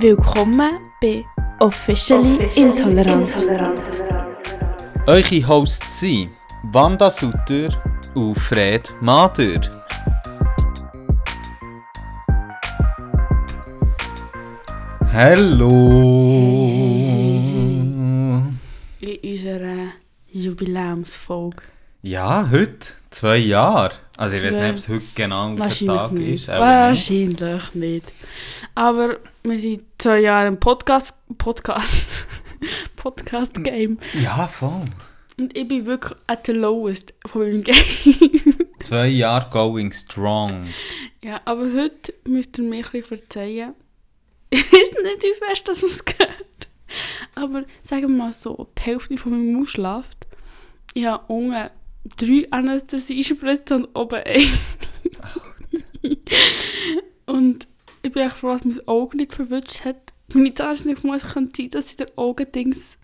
Willkommen bei Officially, Intolerant. Eure Hosts sind Wanda Sutter und Fred Mader. Hallo! In unserer Jubiläumsfolge. Ja, heute zwei Jahre. Also ich weiß nicht, ob es heute genau der Wahrscheinlich Tag nicht. ist. nicht. Wahrscheinlich nicht. Aber wir sind zwei Jahre im Podcast. Podcast. Podcast-Game. Ja, voll. Und ich bin wirklich at the lowest von meinem Game. Zwei Jahre going strong. ja, aber heute müsst ihr mir ein bisschen verzeihen. Ich weiß nicht, wie fest das es geht. Aber sagen wir mal so, die Hälfte von meinem Mund schläft. Ich habe unten drei Anästhesiespritzen und oben eine. und ich bin echt froh, dass mein Auge nicht verwünscht hat. Meine nicht muss kann sein, dass sie der Augendings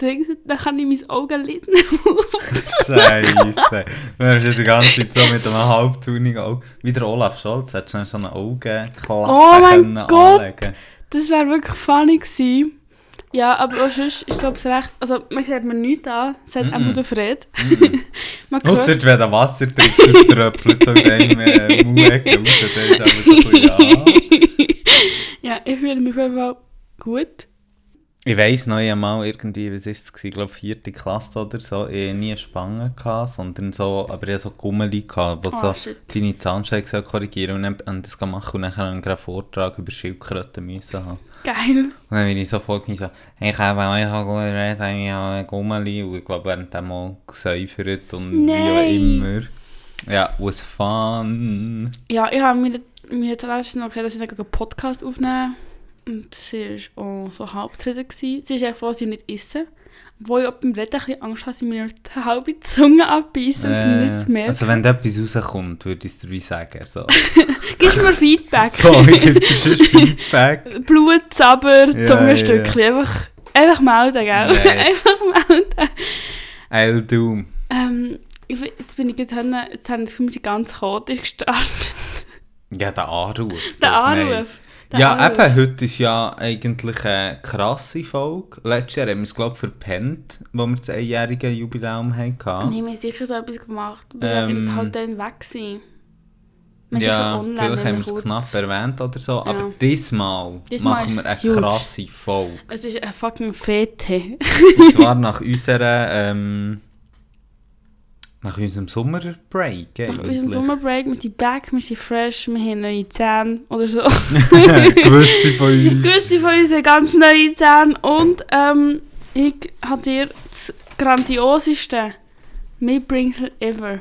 Dings, dann kann ich mein Augenlid nicht Scheiße. Du hast ja die ganze Zeit so mit einem halbzunigen Auge. Wie der Olaf Scholz, hättest du so eine Augenklappe Oh mein können Gott! anlegen. Das wäre wirklich funny gewesen. Ja, aber auch sonst ist glaube ich recht. Also, man sieht mir nichts an, auch nur der Fred. Ausser wenn du Wasser trinkst, sonst tröpfelt es aus einem äh, Mauecke raus. Ist aber so ja. ja, ich fühle mich auf jeden Fall gut. Ich weiss noch einmal irgendwie, was ist es gewesen, ich glaube vierte Klasse oder so, ich hatte nie eine Spange, gehabt, sondern so, aber ich hatte so Gummeli, gehabt, wo Oh, so shit. deine Zahnsteine korrigieren und, dann, und das machen und dann einen Vortrag über Schildkröten müssen haben. Geil. Und dann bin ich so vorgekommen, so, ich habe euch auch gut geredet, ich habe ein Gummeli und ich glaube, während dem mal gesäufert und wie auch Nein. immer. Ja, was fun. Ja, ich habe mir, mir zuletzt noch gesagt, dass ich einen Podcast aufnehme. Und sie war auch so halbtreten. gewesen. Sie ist echt froh, dass ich nicht esse. Obwohl ich auch beim Reden ein bisschen Angst habe, dass ich mir die halbe Zunge abbeiße und sie nichts mehr. also wenn da etwas rauskommt, würde ich es dir wie sagen. So. Gib mir Feedback. Dir sonst Feedback. Blut, Zaber, Ja, Zungenstückchen. Einfach, einfach melden, gell? Nice. einfach melden. I'll do. Ähm, jetzt bin ich gerade, jetzt habe ich das Gefühl, wir sind ganz chaotisch gestartet. Ja, der Anruf. Der. Anruf. Ja, eben, heute ist ja eigentlich eine krasse Folge. Letztes Jahr haben wir es, glaube ich, verpennt, wo wir das einjährige Jubiläum hatten. Ich habe mir sicher so etwas gemacht, weil Ähm, wir halt dann weg. Wir sind Ja, online, vielleicht haben wir es knapp erwähnt oder so, Ja. aber diesmal Diesmal machen wir eine huge. krasse Folge. Es ist eine fucking Fete. Und zwar nach unserer, ähm, nach unserem Sommerbreak Nach unserem. Sommerbreak, wir sind back, wir sind fresh, wir haben neue Zähne oder so. Gewisse von uns. Grüße von uns haben ganz neue Zähne und ähm, ich habe dir das grandioseste Mitbringsel ever.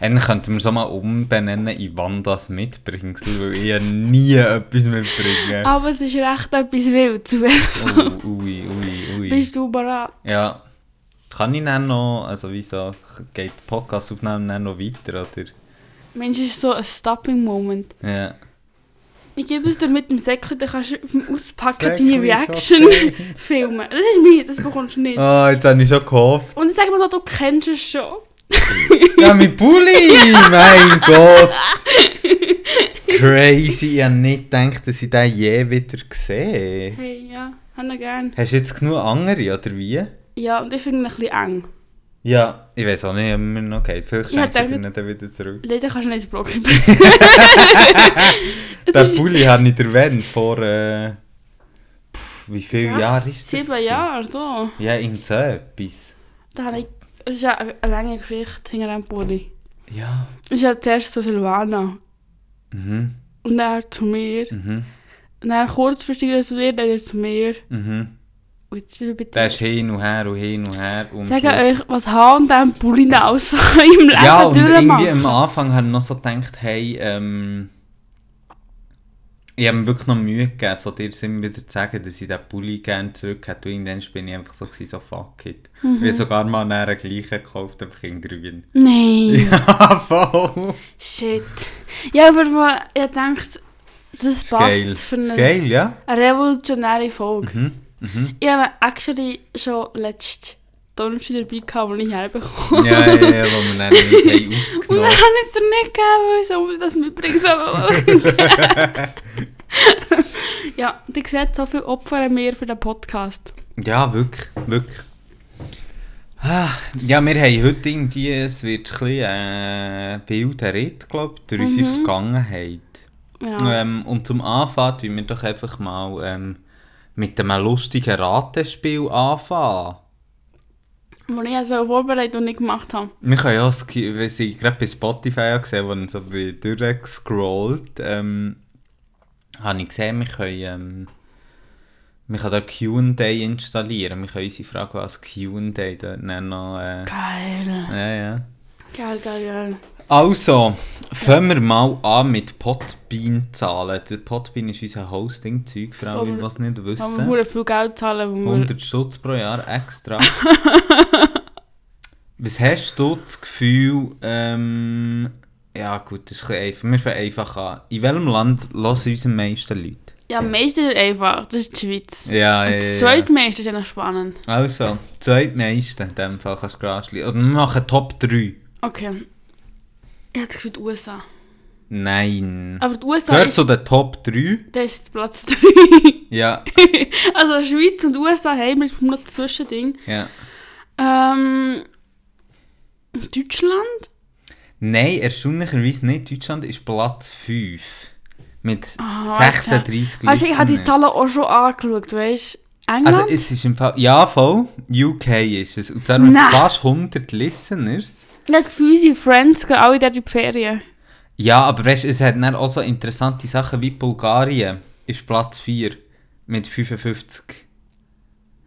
Dann könnten wir es auch mal umbenennen in Wandas Mitbringsel, weil ich ja nie etwas mitbringe. Aber es ist recht etwas wild. Oh, ui, ui, ui. Bist du bereit? Ja. Kann ich dann noch, also wieso, geht die Podcast-Aufnahme dann noch weiter, oder? Mensch, es ist so ein Stopping-Moment. Ja. Ich gebe es dir mit dem Säckchen, dann kannst du beim Auspacken deine Reaction filmen. Das ist meins, das bekommst du nicht. Ah, jetzt habe ich schon gehofft. Und ich sage mal so, du kennst es schon. Ja, mein Pulli! mein Gott! Crazy, ich habe nicht gedacht, dass ich den je wieder sehe. Hey, ja, habe ich gern. Hast du jetzt genug andere, oder wie? Ja, und ich finde ihn ein bisschen eng. Ja, ich weiß auch nicht, geht. Vielleicht Ja, schenke ich dir dann wieder zurück. Leider kannst du nicht ins Blog Den Pulli habe ich erwähnt vor, äh, pff, wie viele Jahre ist das? Sieben? Jahre, so. Ja, in so etwas. Da habe ich... Es ist ja eine lange Geschichte hinter dem Pulli. Ja. Es ist ja zuerst so Silvana. Mhm, Und dann zu mir. mhm, Und dann kurzfristig zu dir, dann zu mir. mhm. Und jetzt wieder bei Der dir. ist hin und her und hin und her. Und Sag euch, was haben dem Pulli noch so im Leben Ja, und irgendwie am? Anfang habe ich noch so gedacht, hey, ähm, ich habe mir wirklich noch Mühe gegeben, so dir immer wieder zu sagen, dass ich den Pulli gerne zurück hätte. Und irgendwann bin ich einfach so, gewesen, so fuck it. Mhm. Ich habe sogar mal einen gleichen gekauft, einfach in grün. Nein, Ja, voll. shit. Ja, aber ich dachte, das passt geil. für eine, geil, ja? eine revolutionäre Folge. Mhm. Mhm. Ich habe actually schon letztes Donnerstag dabei gehabt, als ich herbekomme. Ja, ja, ja, wo wir dann nicht haben Und dann habe ich es dir nicht gegeben, weil ich das mitbringen soll. Ja, ihr seht, so viel opfern wir für den Podcast. Ja, wirklich, wirklich. Ah, ja, wir haben heute irgendwie, es wird ein bisschen äh, Bilder reden, glaube ich, durch unsere Mhm. Vergangenheit. Ja. Ähm, und zum Anfang tun wir doch einfach mal ähm, mit einem lustigen Ratespiel anfangen. Wo ich also vorbereitet und nicht gemacht habe. Wir können ja, auch, weil ich gerade bei Spotify gesehen, wo ich so durchgescrollt, ähm, habe ich gesehen, wir können, ähm, wir können da Q&A installieren. Wir können unsere Frage als Q&A dort noch... Äh, Geil. ja, ja. Geil, geil, geil. Also, fangen wir mal an mit Podbean-Zahlen. Der Podbean ist unser Hosting-Zeug, für alle, die Aber- es nicht wir wissen. verdammt viel Geld zahlen, wo wir... 100 Stutz pro Jahr extra. Was hast du das Gefühl, ähm, ja gut, das ist ein einfach. Wir fangen einfach an. In welchem Land hören uns am meisten Leute? Ja, am meisten ist einfach, das ist die Schweiz. Ja, Und ja, das ja. zweitmeiste ist ja noch spannend. Also, zweitmeisten in dem Fall kannst du. Oder wir machen Top 3. Okay. Ich habe das Gefühl, die USA. Nein. Aber die USA Gehört ist, zu den Top 3? das ist Platz 3. Ja, also Schweiz und USA haben wir, noch das Zwischending. ja. Ähm... Deutschland? Nein, erstaunlicherweise nicht. Deutschland ist Platz 5. Mit Ah, 36 Also ich habe die. Zahlen auch schon angeschaut, weißt du? England? Also es ist im Fall... Ja, voll. UK ist es. Und zwar mit Nein. fast 100 Listeners. Ich habe das Gefühl, unsere Friends gehen alle dort in die Ferien. Ja, aber weißt, es hat dann auch so interessante Sachen wie Bulgarien ist Platz 4 mit 55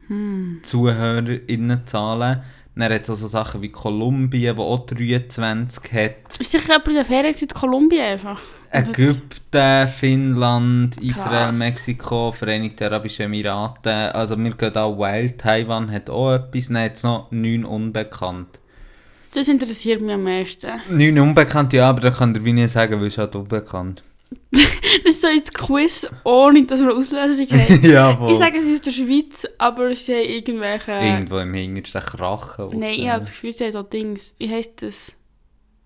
Hm. ZuhörerInnenzahlen. Dann hat es auch so Sachen wie Kolumbien, wo auch 23 hat. Ist sicher jemand in der Ferien in Kolumbien einfach? Ägypten, Finnland, Israel, Krass. Mexiko, Vereinigte Arabische Emirate. Also wir gehen auch wild. Taiwan hat auch etwas. Dann hat es noch 9 unbekannt. Das interessiert mich am meisten. 9 unbekannt, ja, aber da kann der wie nicht sagen, weil es halt unbekannt. Das ist so ein Quiz, ohne dass wir Auslösung haben. ja, voll. Ich sage, es ist aus der Schweiz, aber sie haben irgendwelche... Irgendwo im hintersten Krachen. Nein, ich habe das Gefühl, sie haben so Dings. Wie heisst das?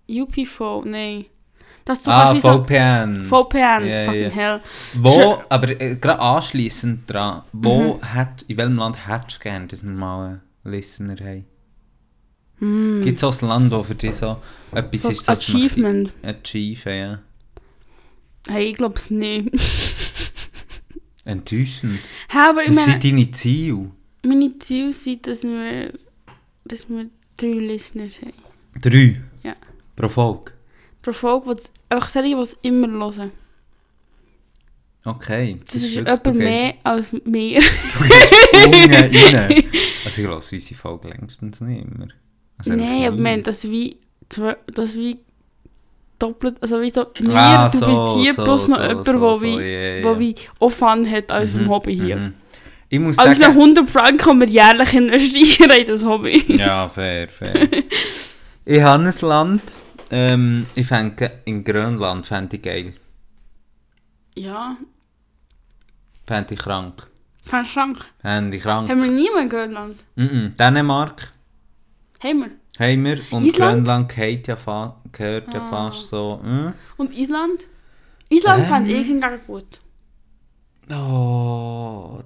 UPV? Nein. Dass du Ah, wie so... VPN. VPN, Ja, fucking ja. hell. Wo, aber äh, gerade anschliessend dran, wo Mhm. hat, in welchem Land hättest du gerne, dass wir mal einen Listener haben? Hm. Gibt es auch ein Land, wo für dich so etwas So ist, das man Achievement. Achieven, ja. Hey, ich glaube es nicht. Enttäuschend. Hä, aber Was meine, sind deine Ziele? meine Ziele sind, dass wir, dass wir drei Listeners haben. Drei? Ja. Pro Folge? Pro Folge, wo's- einfach solche, die es immer hören. Okay. Das, ist jemand du gehst- mehr als mir. Du gehst unten rein. Also ich höre unsere Folge längstens nicht immer. Nie. ich meine, das wie, das wie doppelt, also wie so mir Ah, dupliziert so, plus so, noch so, jemand, so, so, wie, ja, wo wie auch Fun hat als Mhm, Hobby hier. mhm. Ich muss Also sagen... 100 Franken können wir jährlich investieren in das Hobby. Ja, fair, fair. ich habe ein Land. Ähm, ich fände in Grönland fände ich geil. Ja, Fände ich krank. fand ich krank. Fände ich krank. Haben wir niemanden in Grönland? Mm -mm. Dänemark Haben wir. haben wir. Und Island? Grönland gehört ja, fa gehört ja Ah. fast so. hm? Und Island? Island Ähm. fand ich hingegen gut. Oh.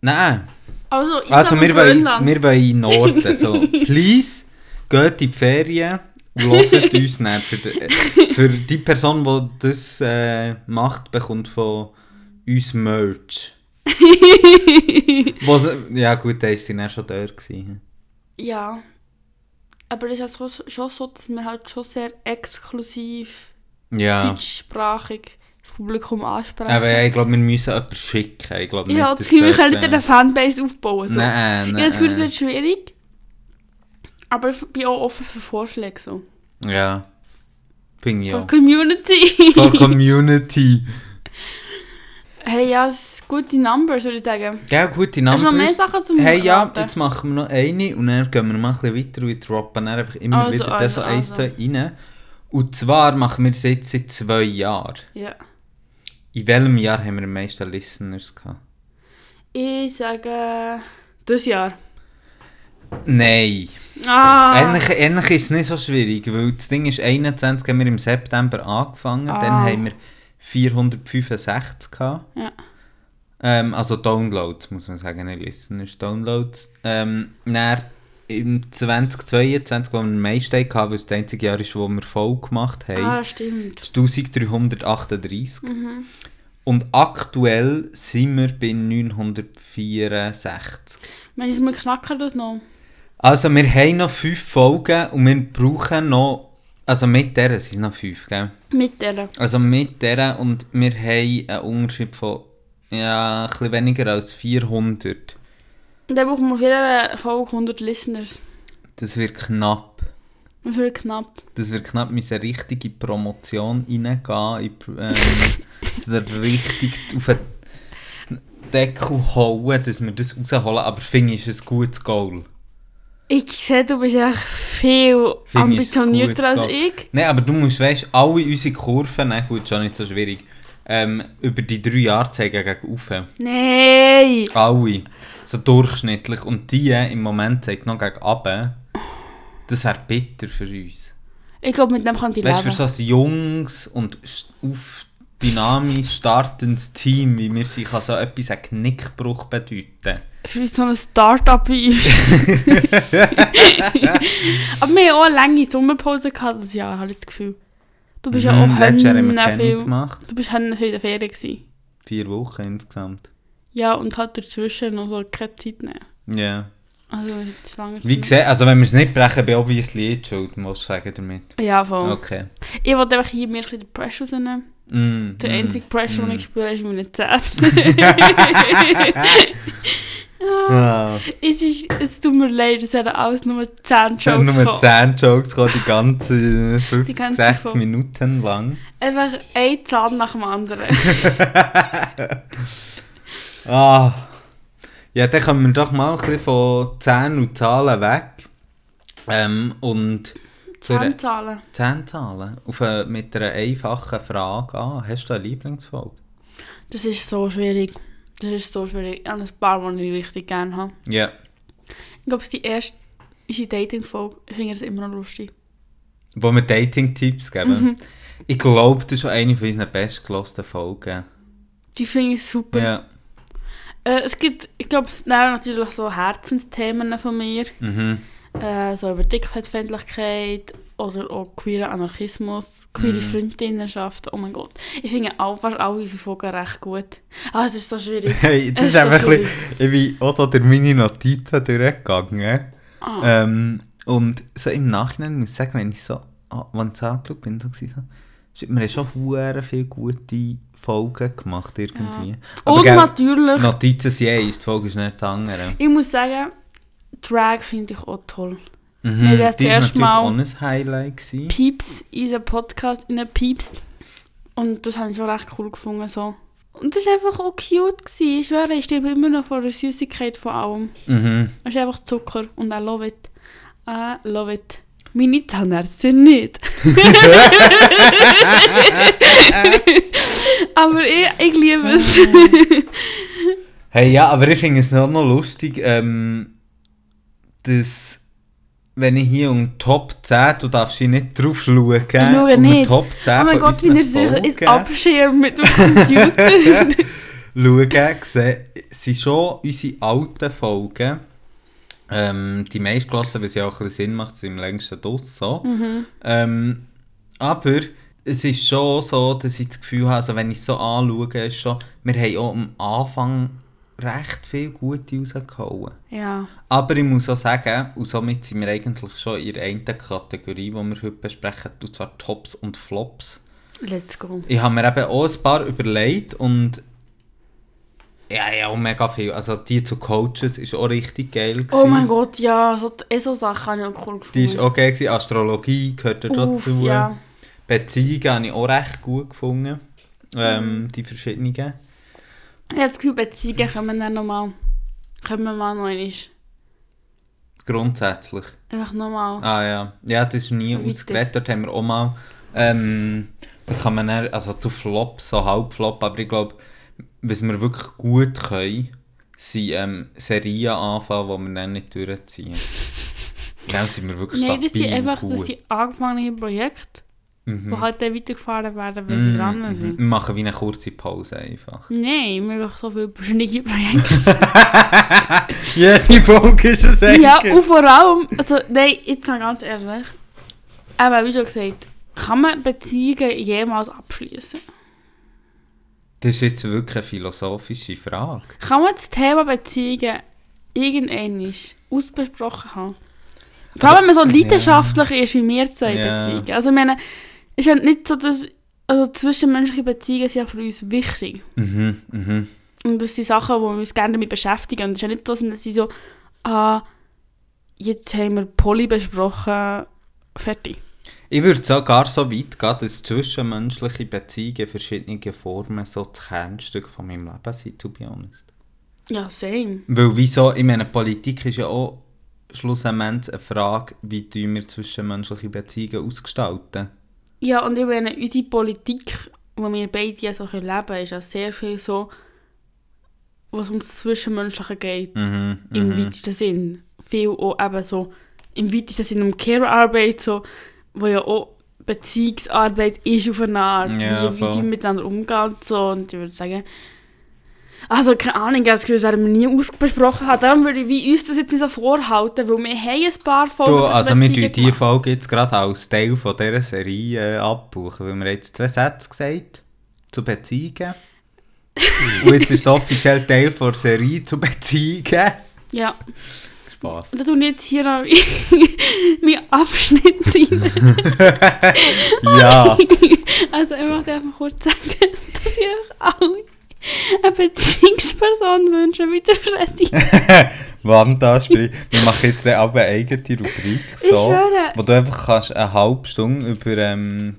Nein. Also, Island Also wir wollen, wir wollen in den Norden. So, please, geht in die Ferien und hört uns nicht. Für, die- für die Person, die das äh, macht, bekommt von uns Merch. Sie, ja gut, da war sie dann schon dort. Gewesen. ja. Aber es ist schon so, dass wir halt schon sehr exklusiv Ja. deutschsprachig das Publikum ansprechen. Aber ja, ich glaube, wir müssen jemanden schicken. Ich glaube ich nicht, das dass Gefühl, wir können nicht eine Fanbase aufbauen. So. Nein, Ich nein. das Gefühl, das wird schwierig. Aber ich bin auch offen für Vorschläge. So. Ja. Finde ich Von auch. Community. For Community. hey, ja, es gute Numbers, würde ich sagen. Ja, gute Hast Numbers. du noch mehr Sachen zum Hey, ja, jetzt machen wir noch eine und dann gehen wir mal ein bisschen weiter und droppen dann einfach immer Also, wieder also, so eins, also. rein. Und zwar machen wir es jetzt seit zwei Jahren. Ja. In welchem Jahr haben wir am meisten Listeners gehabt? Ich sage. Das Jahr. Nein. Ah! Ähnlich, ähnlich ist es nicht so schwierig, weil das Ding ist, 21 haben wir im September angefangen, dann Ah. haben wir 465 gehabt. Ja. Ähm, also Downloads, muss man sagen, nicht Listeners, Downloads. Ähm, dann im 2022, wo wir den meisten hatten, weil es das einzige Jahr ist, wo wir voll gemacht haben, Ah, stimmt. ist 1338. Mhm. Und aktuell sind wir bei 964. Manchmal knacken das noch. Also wir haben noch 5 Folgen und wir brauchen noch, also mit der sind es noch 5, gell? Mit der. Also mit der und wir haben einen Unterschied von ja, ein bisschen weniger als 400. Und dann brauchen wir auf jeder Folge 100 Listeners. Das wird knapp. Wie viel knapp? Das wird knapp mit eine richtige Promotion reingehen. Ähm, so richtig auf den Deckel hauen, dass wir das rausholen. Aber finde ich, ist ein gutes Goal. Ich sehe, du bist echt viel ein ambitionierter als ich. Nein, aber du musst, weißt alle unsere Kurven, nein, gut, schon nicht so schwierig, ähm, über die drei Jahre zeigen gegen rauf. Nein! Alle. So durchschnittlich. Und die äh, im Moment zeigt noch gegen runter. Das wäre bitter für uns. Ich glaube, mit dem kann ich Weißt du, leben. für so ein junges und auf dynamisch startendes Team, wie wir sind, kann so etwas ein Knickbruch bedeuten. Für so ein Start-up wie uns. Aber wir haben auch eine lange Sommerpause gehabt das Jahr, habe ich das Gefühl. Du bist ja Mhm, auch Letztes Jahr haben wir viel... gemacht. Du bist viel in der Ferien gewesen. Vier Wochen insgesamt. Ja, und halt dazwischen noch so keine Zeit nehmen. Ja. Also, zu lange Wie gesagt, also wenn wir es nicht brechen, bin ich obviously jetzt schuld, muss ich sagen damit. Ja, voll. Okay. Ich wollte einfach hier mir ein bisschen den Pressure rausnehmen. Mm, Der mm, einzige Pressure, mm. den ich spüre, ist meine Zähne. Ah, es, ist, es tut mir leid, es werden alles nur 10 es haben Jokes nur kommen. 10 Jokes gekommen, die ganze 50, Die ganze 60 Folge. Minuten lang. Einfach ein Zahn nach dem anderen. Ah. Ja, dann kommen wir doch mal ein bisschen von Zahlen und Zahlen weg. Ähm, und Zahnzahlen. Zahnzahlen. Auf eine, mit einer einfachen Frage an. Hast du eine Lieblingsfolge? Das ist so schwierig. Das ist so schwierig. Ich habe ein paar, die ich richtig gerne habe. Ja. Ich glaube, es ist die erste, unsere Dating-Folge. Ich finde das immer noch lustig. Wo wir Dating-Tipps geben. Mhm. Ich glaube, das ist schon eine von unseren bestgelosten Folgen. Die finde ich super. Ja. Äh, es gibt, ich glaube, es sind natürlich so Herzensthemen von mir. Mhm. Äh, so über Dickfettfeindlichkeit oder auch queeren Anarchismus, queere Mhm. Freundinnenschaften. Oh mein Gott. Ich finde auch fast alle unsere Folgen recht gut. Ah, es ist so schwierig. Hey, das Es ist ist so einfach ein bisschen, ich bin auch so durch meine Notizen durchgegangen. Ah. Ähm, und so im Nachhinein muss ich sagen, wenn ich so, ah, wenn ich so angeschaut bin, so gewesen, so, wir haben schon hure viele gute Folgen gemacht irgendwie. Aber Und gell, natürlich, Notizen sind eins, die Folge ist nicht das andere. ich muss sagen, Drag finde ich auch toll. Mhm, ja die zuerst mal-. Pieps, unser Podcast in piepst. Und das habe ich schon recht cool gefunden. So. Und das war einfach auch cute. Gewesen. Ich schwöre, ich stehe immer noch vor der Süßigkeit von allem. Mhm. Es ist einfach Zucker und I love it. I love it. Meine Zahnärztin nicht. Aber ich, ich liebe es. Hey, ja, aber ich finde es auch noch lustig, ähm, dass, wenn ich hier um Top 10, du darfst hier nicht drauf schauen, ich schaue um nicht. Top 10 Oh mein Gott, wie er sich abschirmt mit dem Computer. schauen, sehe, sind schon unsere alten Folgen, ähm, die meistgelassen, weil sie auch ein bisschen Sinn macht, sind im längsten Doss so. mhm. Ähm, aber es ist schon so, dass ich das Gefühl habe, also wenn ich es so anschaue, ist schon, wir haben auch am Anfang recht viel Gute rausgehauen. Ja. Aber ich muss auch sagen, und somit sind wir eigentlich schon in der einen Kategorie, die wir heute besprechen, und zwar Tops und Flops. Let's go. Ich habe mir eben auch ein paar überlegt und ja, ja, auch mega viel. Also die zu Coaches ist auch richtig geil. Gewesen. Oh mein Gott, ja, so, eh so Sachen habe ich auch cool gefunden. Die ist auch geil. Gewesen. Astrologie gehört Uff, dazu. ja. Beziehungen habe ich auch recht gut gefunden. Ähm, Mhm. Die verschiedenen. Ich habe das Gefühl, Beziehungen kommen dann nochmal. Kommen wir mal noch einmal. Grundsätzlich. Einfach nochmal. Ah ja. Ja, das ist nie ausgeredet. Dort haben wir auch mal. Ähm, da kann man dann, also zu Flop, so Halbflop, aber ich glaube, was wir wirklich gut können, sind ähm, Serien anfangen, die wir dann nicht durchziehen. Dann sind wir wirklich Nein, das sind stabil einfach gut. das sind angefangene Projekte. Mhm. die halt dann weitergefahren werden, weil sie Mhm, dran mhm. sind. Wir machen wie eine kurze Pause einfach. Nein, wir haben so viele verschiedene Projekte. Jede Folge ist ein ja, Senken. und vor allem, also nein, jetzt mal ganz ehrlich, aber wie schon gesagt, kann man Beziehungen jemals abschließen? Das ist jetzt wirklich eine philosophische Frage. Kann man das Thema Beziehungen irgendwann ausbesprochen haben? Vor allem, wenn man so leidenschaftlich ist wie wir zwei Ja. Beziehungen. Also ich meine, ist ja nicht so, dass also zwischenmenschliche Beziehungen sind ja für uns wichtig. Mhm, mhm. Und das sind Sachen, wo wir uns gerne damit beschäftigen. Und es ist ja nicht, dass wir sie so, ah, jetzt haben wir Poly besprochen, fertig. Ich würde sogar so weit gehen, dass zwischenmenschliche Beziehungen in verschiedenen Formen so das Kernstück von meinem Leben sind, to be honest. Ja, same. Weil wieso, ich meine, Politik ist ja auch schlussendlich eine Frage, wie wir zwischenmenschliche Beziehungen ausgestalten. Ja, und ich meine, unsere Politik, die wir beide ja so leben können, ist ja sehr viel so, was ums Zwischenmenschliche geht. Mhm, Im mhm. weitesten Sinn. Viel auch eben so, im weitesten Sinn um Care-Arbeit, so, wo ja auch Beziehungsarbeit ist auf eine Art, Ja, wie, wie die miteinander umgehen und so. Und ich würde sagen, also keine Ahnung, ich habe das Gefühl, das werden wir nie ausbesprochen haben. Darum würde ich wie uns das jetzt nicht so vorhalten, weil wir haben ein paar Folgen Du, also wir tun die gemacht. Folge jetzt gerade als Teil von dieser Serie äh, abbuchen, weil wir jetzt zwei Sätze gesagt zu Beziehungen. Und jetzt ist es offiziell Teil der Serie zu Beziehungen. Ja. Spaß. Da tue ich jetzt hier noch meinen Abschnitt rein. Ja, Also ich möchte einfach kurz sagen, dass ich euch alle eine Beziehungsperson wünsche, wie der Freddy. Wanda sprich. Wir machen jetzt dann eine eigene Rubrik, so, wo du einfach kannst eine halbe Stunde über, ähm,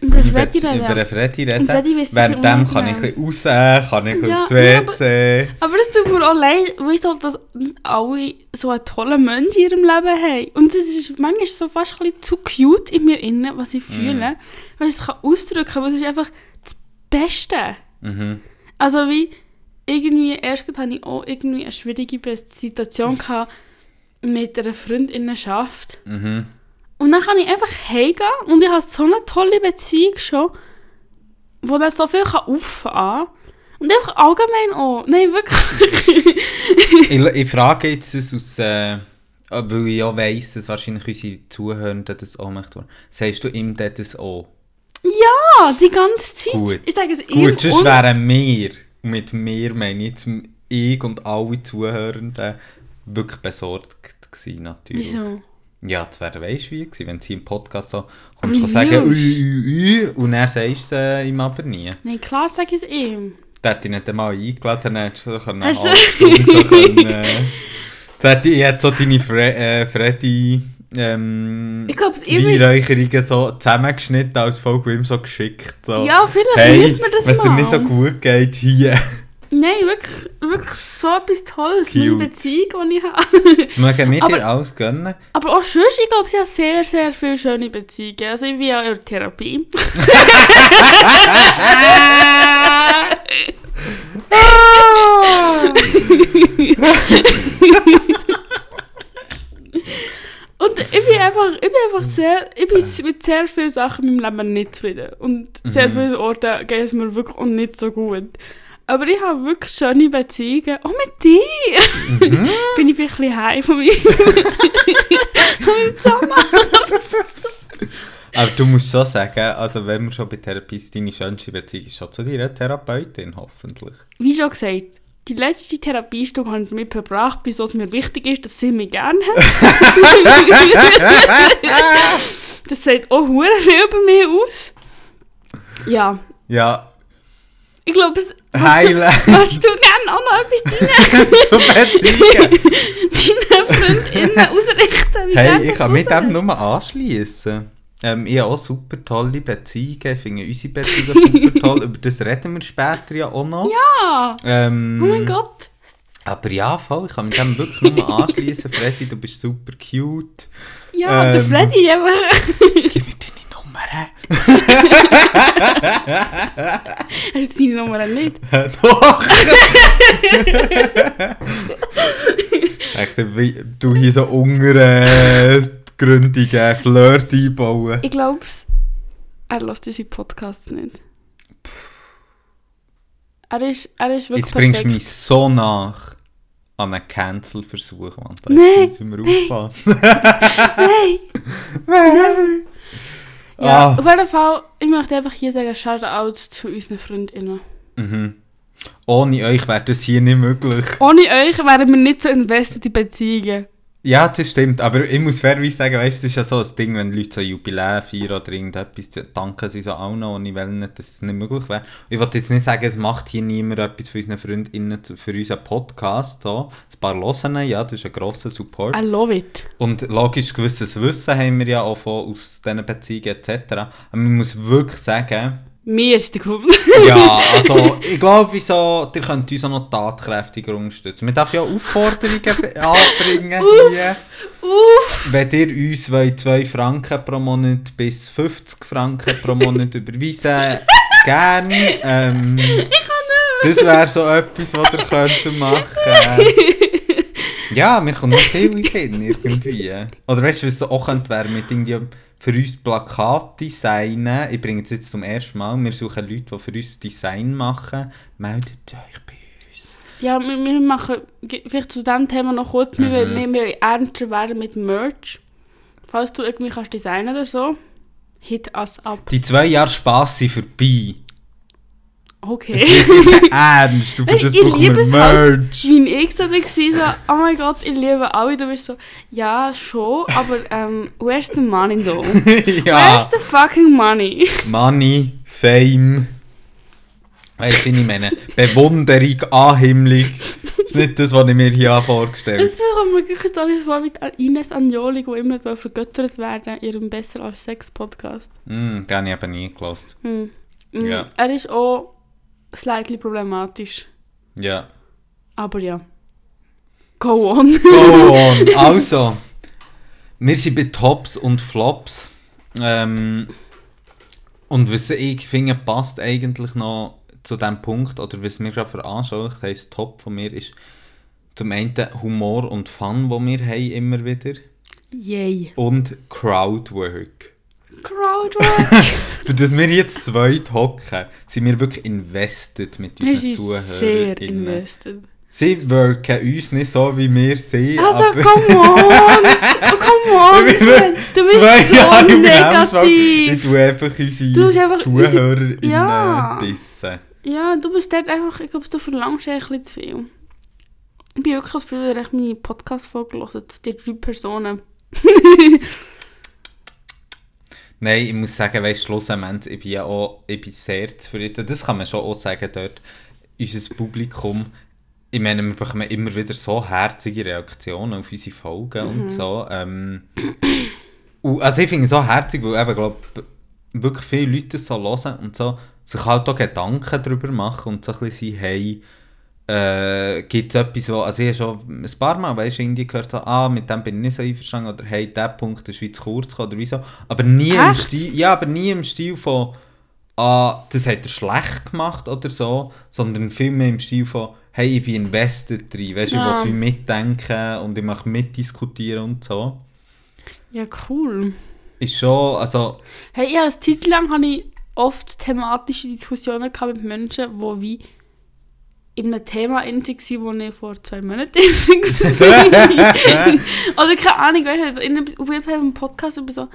über über, Freddy über reden. einen Freddy reden. Während dem kann ich raus, kann ich Ja, ja, aber- WC. Aber das tut mir auch leid, weil ich so, dass alle so einen tollen Mensch in ihrem Leben haben. Und das ist manchmal so fast ein bisschen zu cute in mir innen, was ich fühle. Was ich es kann ausdrücken kann, was ist einfach das Beste. Mhm. Also wie irgendwie, erst hatte ich auch irgendwie eine schwierige Situation gehabt mit einer Freundinnenschaft. Mhm. Und dann kann ich einfach heimgehen und ich habe so eine tolle Beziehung schon, wo dann so viel kann auffahren kann. Und einfach allgemein auch. Nein, wirklich. ich, ich frage jetzt das aus, äh, weil ich ja weiss, dass wahrscheinlich unsere Zuhörer das auch möchten. Sagst du ihm das auch? Ja, die ganze Zeit. Gut. Ich sage es Gut, sonst und- wären wir, und mit mir meine ich jetzt ich und alle Zuhörenden, wirklich besorgt gewesen, natürlich. Wieso? Ja, das wäre weißt wie gewesen, wenn sie im Podcast so du wie sagen, ui, ui, ui, und dann sagst du es ihm aber nie. Nein, klar sage ich es ihm. Der hat dich nicht einmal eingeladen, dann hättest du so halbe Stunde so können, äh, das hätte ich hätte so deine Fre äh, Freddy ähm, Ich glaube. Weinräucherungen so zusammengeschnitten als Folge ihm so geschickt. So. Ja, vielleicht hey, müsste man das wenn es dir mal. nicht so gut geht, hier. Nein, wirklich, wirklich so etwas Tolles. Meine Cute. Beziehung, die ich habe. Das mögen wir Aber- dir alles gönnen. Aber auch sonst, ich glaube, sie haben sehr, sehr viele schöne Beziehungen. Also ich bin ja in der Therapie. Und ich bin einfach, ich bin einfach sehr, ich bin mit sehr vielen Sachen in meinem Leben nicht zufrieden. Und sehr Mhm. viele Orte geht es mir wirklich auch nicht so gut. Aber ich habe wirklich schöne Beziehungen. Auch mit dir! Mhm. bin ich ein bisschen heim von meinem, von meinem. Aber du musst schon sagen, also wenn wir schon bei Therapie sind, deine schönste Beziehung ist schon zu deiner Therapeutin, hoffentlich. Wie schon gesagt, die letzte Therapiestunde habe ich damit verbracht, bis es mir wichtig ist, dass sie mich gerne hat. das sagt auch hure viel über mich aus. Ja, Ja, ich glaube, es... heilen Willst du gerne auch noch etwas deinen, deinen Freundinnen ausrichten? Wie Hey, ich kann mit raus? dem nur anschließen. Ähm, ich habe auch super tolle Beziehungen. Ich finde unsere Beziehungen super toll. Über das reden wir später ja auch noch. Ja, Ähm, oh mein Gott. Aber ja, voll, ich kann mit dem wirklich nur anschließen. Freddy, du bist super cute. Ja, der ähm, Freddy ist einfach... Gib mir deine Nummer. Hast du deine Nummer nicht? Doch! Echt, du hier so untergründige Flirt einbauen. Ich glaube. Er lässt unsere Podcasts nicht. Er ist, er ist wirklich Jetzt bringst du mich so nach an einen Cancel-Versuch, Mann. Da Nein, müssen wir aufpassen. Nein! Nein! Ja, Ah. auf jeden Fall, ich möchte einfach hier sagen, Shoutout zu unseren FreundInnen. Mhm. Ohne euch wäre das hier nicht möglich. Ohne euch wären wir nicht so invested in Beziehungen. Ja, das stimmt. Aber ich muss fairerweise sagen, weißt, das ist ja so ein Ding, wenn Leute so Jubiläen feiern oder irgendetwas, danken sie so auch noch, ohne wollen nicht, dass es nicht möglich wäre. Ich wollte jetzt nicht sagen, es macht hier niemand etwas für unsere FreundInnen, für unseren Podcast. So. Ein paar hören ja, das ist ein grosser Support. I love it. Und logisch gewisses Wissen haben wir ja auch von, aus diesen Beziehungen etc. Aber man muss wirklich sagen, Mir ist der Grund. ja, also ich glaube, wieso, ihr könnt uns auch noch tatkräftiger unterstützen. Wir dürfen ja Aufforderungen anbringen hier. Uff! Wenn ihr uns wollt, 2 Franken pro Monat bis 50 Franken pro Monat überweisen gerne. Ähm, das wäre so etwas, was ihr könnt machen Ja, mir kommt noch viel in Sinn, irgendwie. Oder weißt du, was es auch könnte, wäre mit irgendwie für uns Plakat designen. Ich bringe es jetzt zum ersten Mal. Wir suchen Leute, die für uns Design machen. Meldet euch bei uns. Ja, wir, wir machen vielleicht zu diesem Thema noch kurz, wir, Mhm. wollen- wir wollen ernster werden mit Merch. Falls du irgendwie kannst designen oder so, hit us up. Die zwei Jahre Spass sind vorbei. Es Okay. wird ernst. Hey, das ich liebe es halt, Merch. Wie ich so war, so, oh mein Gott, ich liebe alle. Du bist so, ja, schon, aber ähm, where's the money though? ja. Where's the fucking money? Money, Fame. Weißt du, wie ich meine? Bewunderung, Anhimmlung. Das ist nicht das, was ich mir hier vorgestellt Es kommt mir wirklich so wie vor wie Ines Anjoli, die immer vergöttert werden in ihrem Besser als Sex Podcast. habe. Hm, den habe ich eben nie gelost. Hm. Mm, Ja. Er ist auch slightly problematisch. Ja. Aber ja. Go on. Go on. Also, wir sind bei Tops und Flops. Ähm, und was ich finde, passt eigentlich noch zu dem Punkt, oder was mir gerade veranschaulicht haben, das Top von mir ist zum einen Humor und Fun, wo wir haben immer wieder. Yay. Und Crowdwork. Crowdwork. Für wir jetzt zwei hocken, sind wir wirklich invested mit Wir unseren sind sehr ZuhörerInnen. invested. Sie wirken uns nicht so, wie wir sind, Also, aber come on! Oh, come on! Du zwei bist so Jahre Lebensfall. Ich negativ! tue einfach unsere einfach unsere- Ja. dissen. Ja, du bist dort einfach, ich glaube, du verlangst ein bisschen zu viel. Ich bin wirklich wenn ich meine Podcast-Folge höre, die drei Personen. Nein, ich muss sagen, weißt, schlussendlich, ich bin ja auch ich bin sehr zufrieden. Das kann man schon auch sagen dort. Unser Publikum, ich meine, wir bekommen immer wieder so herzige Reaktionen auf unsere Folgen Mhm. und so. Ähm, und, also ich finde es so herzig, weil eben, glaub, wirklich viele Leute das so hören und so sich halt auch Gedanken darüber machen und so ein bisschen sein, hey, äh, gibt es etwas, wo, also ich habe schon ein paar Mal, weißt du, irgendwie gehört so, ah, mit dem bin ich nicht so einverstanden, oder hey, der Punkt ist wie zu kurz gekommen, oder wieso, aber nie im Echt? Stil, ja, aber nie im Stil von, ah, das hat er schlecht gemacht oder so, sondern vielmehr im Stil von, hey, ich bin invested drin, weißt du, Ja. ich will mitdenken und ich möchte mitdiskutieren und so. Ja, cool. Ist schon, also, Hey, ja, eine Zeit lang hatte ich oft thematische Diskussionen gehabt mit Menschen, die wie in einem Thema drin waren, wo ich vor zwei Monaten war. Oder keine Ahnung, weißt du, also in, einem- auf jeden Fall im Podcast über so,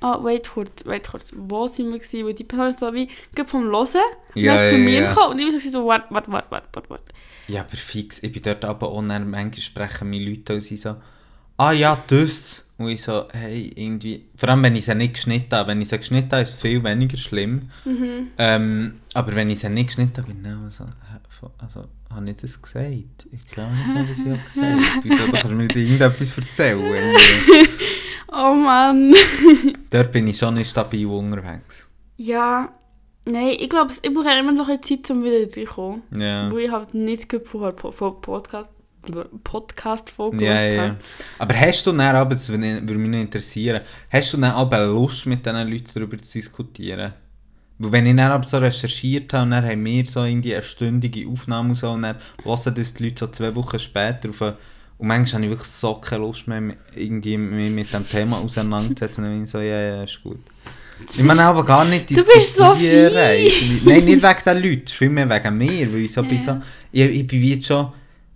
ah, wait kurz, wait kurz, wo sind wir gewesen? Weil die Person ist so wie, gerade vom Hören, Ja, ja, zu mir ja. gekommen und ich war so, what, what, what, what, what. Ja, aber fix. Ich bin dort aber auch manchmal sprechen meine Leute und sie so, ah ja, das. Und ich so, hey, irgendwie, vor allem wenn ich sie nicht geschnitten habe. Wenn ich sie geschnitten habe, ist es viel weniger schlimm. Mhm. Ähm, aber wenn ich sie nicht geschnitten habe, bin ich auch so, also, habe ich das gesagt? Ich glaube nicht was ich habe gesagt. Wieso, da kannst du mir nicht irgendetwas erzählen. Oh Mann. dort bin ich schon nicht stabil unterwegs. Ja, nein, ich glaube, ich brauche immer noch eine Zeit, um wieder reinzukommen. Ja. Wo ich halt nicht vorher po von Podcast, Podcast-Folge Ja, ja. Aber hast du dann aber, das würde mich interessieren, hast du dann aber Lust mit diesen Leuten darüber zu diskutieren? Weil wenn ich dann aber so recherchiert habe und dann haben wir so irgendwie eine stündige Aufnahme und so und dann hören das die Leute so zwei Wochen später auf eine, und manchmal habe ich wirklich so keine Lust mehr, irgendwie mich mit dem Thema auseinanderzusetzen und dann bin ich so, ja, ja, ist gut. Ich meine aber gar nicht Du bist so fies. Nein, nicht wegen den Leuten, vielmehr wegen mir. Weil ich so Ja. bin so... Ich, ich bin wie jetzt schon...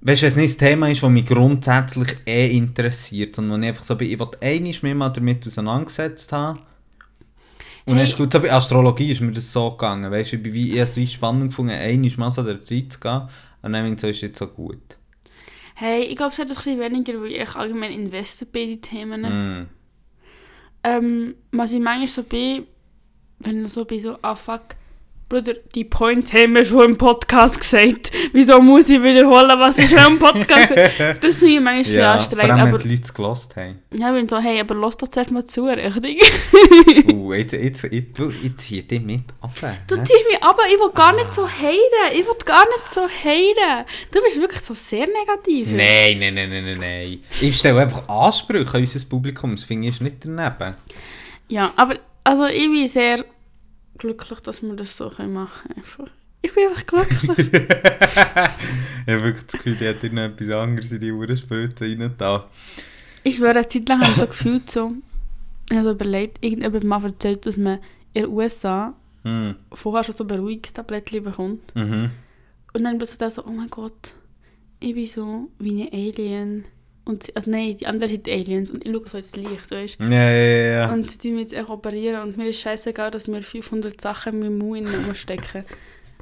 Weißt du, wenn es nicht das Thema ist, das mich grundsätzlich eh interessiert, sondern ich einfach so bin, ich will einmal mehr mal damit auseinandergesetzt haben. Und Hey. gut, so bei Astrologie ist mir das so gegangen, weißt du, ich wie, ich es wie spannend gefunden, einmal mal so da reinzugehen und dann so, ist jetzt so gut. Hey, ich glaube, es wird ein bisschen weniger, weil ich allgemein invested bin in die Themen. Mm. Ähm, was ich manchmal so bin, wenn ich so bin, so, ah fuck, Bruder, die Points haben wir schon im Podcast gesagt. Wieso muss ich wiederholen, was ich schon im Podcast? Das finde ich manchmal ja, Ja, vor anstrengend. allem, wenn Aber die Leute es gelost haben. ja, ich bin so, hey, aber lass doch zuerst mal zu, richtig? Uh, jetzt, jetzt, jetzt, du, ich ziehe dich mit ab. Du ziehst mich aber, ich will gar nicht so heiden. Ich will gar nicht so heiden. Du bist wirklich so sehr negativ. Nein, nein, nein, nein, nein. Ich stelle einfach Ansprüche an unser Publikum, das finde ich ist nicht daneben. Ja, aber also ich bin sehr glücklich, dass wir das so machen können. Ich bin einfach glücklich. ich habe wirklich das Gefühl, die hat noch etwas anderes in die Uhrenspritze rein da. Ich schwöre, eine Zeit lang habe ich so gefühlt, so, ich habe so überlegt, irgendjemand mal erzählt, dass man in den USA Hm. vorher schon so Beruhigungstabletten bekommt. Mhm. Und dann bin ich so, da so, oh mein Gott, ich bin so wie ein Alien. Und, also nein, die anderen sind Aliens und ich schaue so ins Licht, weißt du? Ja, ja, ja. Und die mich jetzt echt operieren und mir ist scheißegal, dass mir 500 Sachen in meinem Mund rumstecken.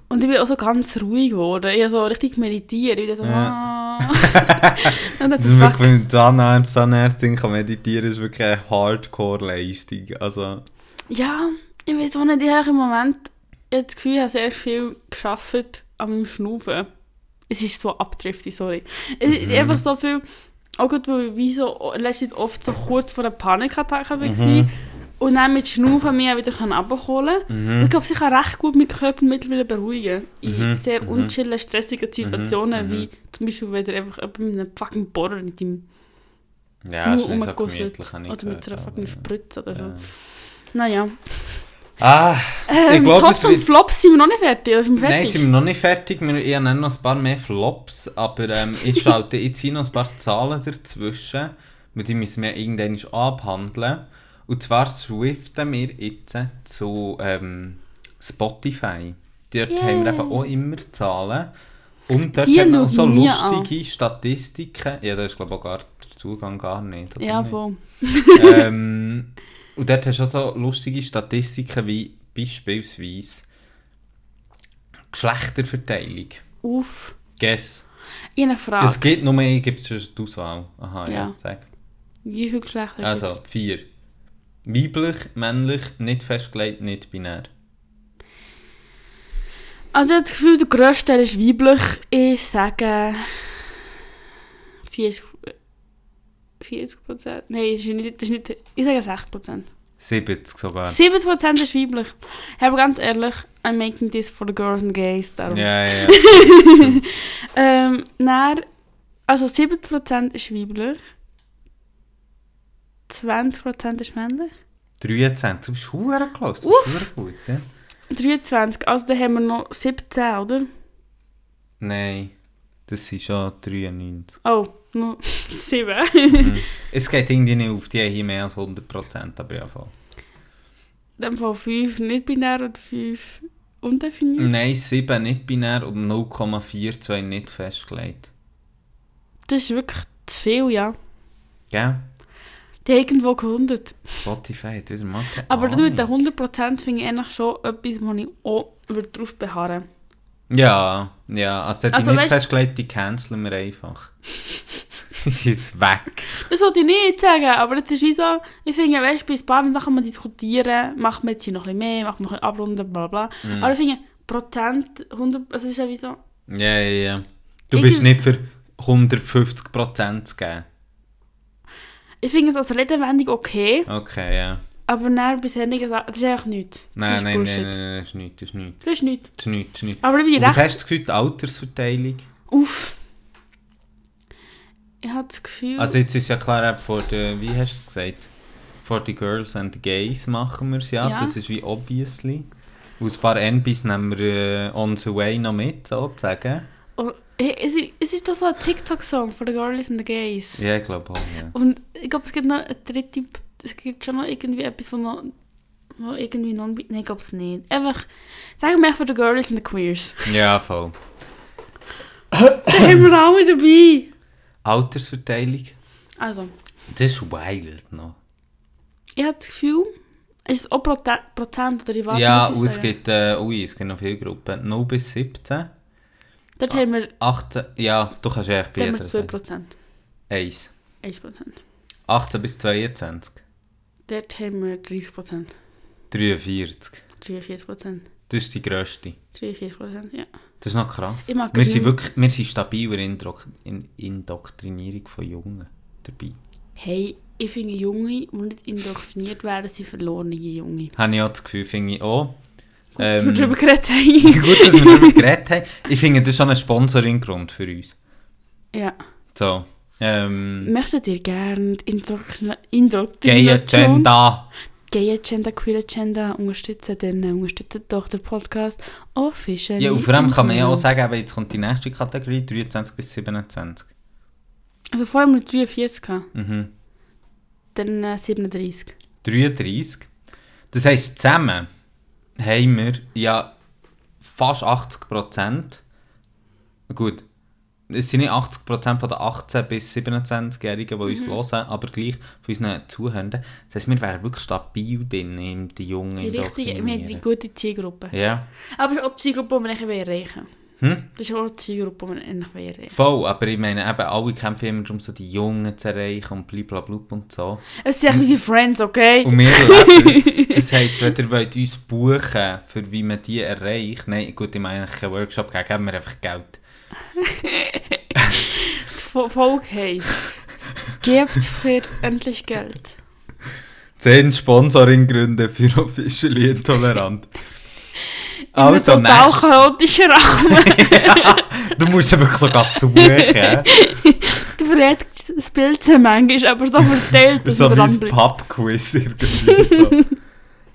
Und ich bin auch so ganz ruhig geworden. Ich habe so richtig meditiert. Ich bin so, Ja. ah. und dann so, fuck. Zahnarzt, Zahnärztin kann meditieren, ist wirklich eine Hardcore-Leistung. Also, Ja, ich weiß auch nicht, ich habe im Moment ich habe das Gefühl, ich habe sehr viel geschafft an meinem Schnaufen. Es ist so abdriftig, sorry. Es ist Mhm. einfach so viel, auch gut, weil ich so letzte Zeit oft so kurz vor einer Panikattacke war. Mhm. Und dann mit Schnaufen mich wieder runterholen mhm. Ich glaube, ich kann recht gut meinen Körper mittlerweile beruhigen. In Mhm, sehr mhm. unchillen, stressigen Situationen, mhm. wie zum Beispiel, wenn dir einfach jemand mit einem fucking Bohrer in deinem ja, Mund nicht so oder mit so einer fucking Spritze oder so. ja. Naja. Ah, Ähm, glaub, Tops es und wird- Flops sind wir noch nicht fertig. Oder sind wir nein, fertig? sind wir noch nicht fertig. Wir ich habe noch ein paar mehr Flops, aber ähm, ich schalte jetzt noch ein paar Zahlen dazwischen, weil die müssen wir irgendwann abhandeln. Und zwar swiften wir jetzt zu ähm, Spotify. Dort Yay. haben wir eben auch immer Zahlen. Und dort Die haben wir auch so ich lustige Statistiken. Ja, da ist glaube ich auch gar der Zugang gar nicht. Ja, voll. ähm, und dort hast du auch so lustige Statistiken wie beispielsweise Geschlechterverteilung. Uff. Guess. Ich eine Frage. Es gibt nur mehr, gibt es die Auswahl. Aha, ja, Ja. sag. Wie viele Geschlechter Also, gibt's? vier. Weiblich, männlich, nicht festgelegt, nicht binär. Also ich habe das Gefühl, der grösste Teil ist weiblich. Ich sage... 40... 40 Prozent? Nein, das ist nicht, das ist nicht... Ich sage 60 Prozent. 70 sogar. 70 Prozent ist weiblich. Aber ganz ehrlich, I'm making this for the girls and gays. Darum. Ja, ja. Ähm, dann, also 70 Prozent ist weiblich. 20 Prozent ist männlich. 23. Du bist verdammt close. Du Uff. bist gut, ja? 23, also dann haben wir noch 17, oder? Nein, das sind schon 93. Oh, noch 7. Mhm. es geht irgendwie nicht auf, die haben hier mehr als 100%, aber ja, voll. Dann von 5 nicht binär und 5 undefiniert. Nein, 7 nicht binär und 0,42 nicht festgelegt. Das ist wirklich zu viel, ja. Gell? Die haben irgendwo gehundet. Spotify hat wieder mal Aber das mit den Ahnung. 100% finde ich eigentlich schon etwas, wo ich auch würde drauf beharren Ja, ja, also die Also, nicht weißt- festgelegt, die canceln wir einfach. die sind jetzt weg. Das wollte ich nicht sagen, aber das ist wie so, ich finde, weißt, bei ein paar Sachen man diskutieren, macht man jetzt hier noch ein bisschen mehr, macht man noch ein bisschen abrunden, bla bla. bla. Mhm. Aber ich finde, Prozent, 100, also es ist ja wie so, Ja, ja, ja. Du Ich- bist nicht für 150% zu geben. ich finde es als Redewendung okay, Okay, ja. Aber dann bei solchen Sachen, das ist einfach nichts. Nein, nein, nein, nein, das ist nichts, das ist nichts. Das ist nichts. Das ist nichts, das ist nichts. Aber ich bin Und was recht hast du das Gefühl, die Altersverteilung? auf. Ich habe das Gefühl, Also jetzt ist ja klar, vor der, wie hast du es gesagt? For the Girls and the Gays machen wir es ja. Ja. Das ist wie obviously. Und ein paar NBs nehmen wir äh, on the way noch mit, sozusagen. oh, es, ist- es ist doch so ein TikTok-Song von The Girls and the Gays. Ja, ich glaube auch, ja. Und ich glaube, es gibt noch eine dritte, es gibt schon noch irgendwie etwas, wo noch wo irgendwie non Nein, glaube es nicht. Einfach, sagen wir einfach die Girls und die Queers. Ja, voll. da haben wir alle dabei. Altersverteilung. Also, Das ist wild noch. ich habe das Gefühl, ist es auch Prozent oder ich weiß ja, und es gibt, äh, ui, es gibt noch viele Gruppen. 0 bis 17. Dort haben wir, 18, ja, du kannst echt dort haben wir 2%. 1. 1%. 18 bis 22. Dort haben wir 30%. 43. 43%. Das ist die grösste. 43%, ja. Das ist noch krass. Wir sind wirklich wir sind stabil in der Indok- in Indoktrinierung von Jungen dabei. Hey, ich finde Junge, die nicht indoktriniert werden, sind verlorene Junge. Habe ich auch das Gefühl, finde ich auch. Gut, dass wir Ähm, darüber geredet haben. Gut, dass wir darüber geredet haben. Ich finde, das ist schon ein Sponsoring-Grund für uns. ja. So. Ähm, Möchtet ihr gerne die Indoktrina- Gay Indoktrination, Agenda. Gay Agenda, Queer Agenda unterstützen, dann äh, unterstützt doch den Podcast official. Ja, und vor allem kann man ja auch sagen, eben, jetzt kommt die nächste Kategorie, 23 bis 27. Also vorher haben wir 43 gehabt, Mhm. dann äh, 37. 33. Das heisst, zusammen haben wir ja fast 80%. Gut, es sind nicht 80% von den 18- bis 27-Jährigen, die Mhm. uns hören, aber gleich von unseren Zuhörenden. Das heisst, wir wären wirklich stabil drin, in die Jungen Die richtige, wir haben die indoktrinieren. gute Zielgruppe. Ja. Aber es ist auch die Zielgruppe, die wir eigentlich erreichen. Hm? Das ist auch die Zielgruppe, die wir erreichen Voll, aber ich meine, eben, alle kämpfen immer darum, so die Jungen zu erreichen und blablabla und so. Es sind unsere Friends, okay? Und wir leben es. Das heisst, wenn ihr wollt uns buchen für wie man die erreicht, nein, gut, ich meine keinen Workshop, geben geben wir einfach Geld. Die Fo- Folge heisst Gebt für endlich Geld. 10 Sponsoring-Gründe für Officially Intolerant. Also, In total chaotischen Raum. ja, du musst einfach sogar suchen. Du verrätst das Bild manchmal, aber so verteilt, so wie ein. Pub-Quiz irgendwie. So.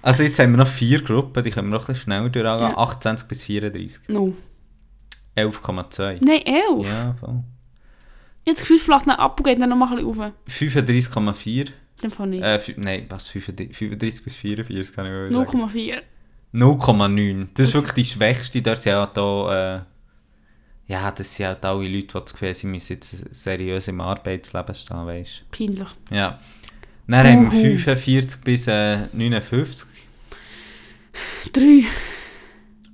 Also jetzt haben wir noch vier Gruppen, die können wir noch ein bisschen schneller durchgehen. Ja. 28 bis 34. No. 11,2. Nein, 11. Ja, voll. Ich habe das Gefühl, es flacht ab und geht dann noch mal ein bisschen rauf. 35,4. Dann von nicht. Äh, nein, was? 35, 35 bis 44 kann ich wohl sagen. 0,4. 0,9. Das ist wirklich die schwächste. Dort sind auch da, äh, ja, das sind halt alle Leute, die das Gefühl haben, sie müssen jetzt seriös im Arbeitsleben stehen, weißt Peinlich. du. Ja. Dann haben wir Uhu. 45 bis äh, 59. 3.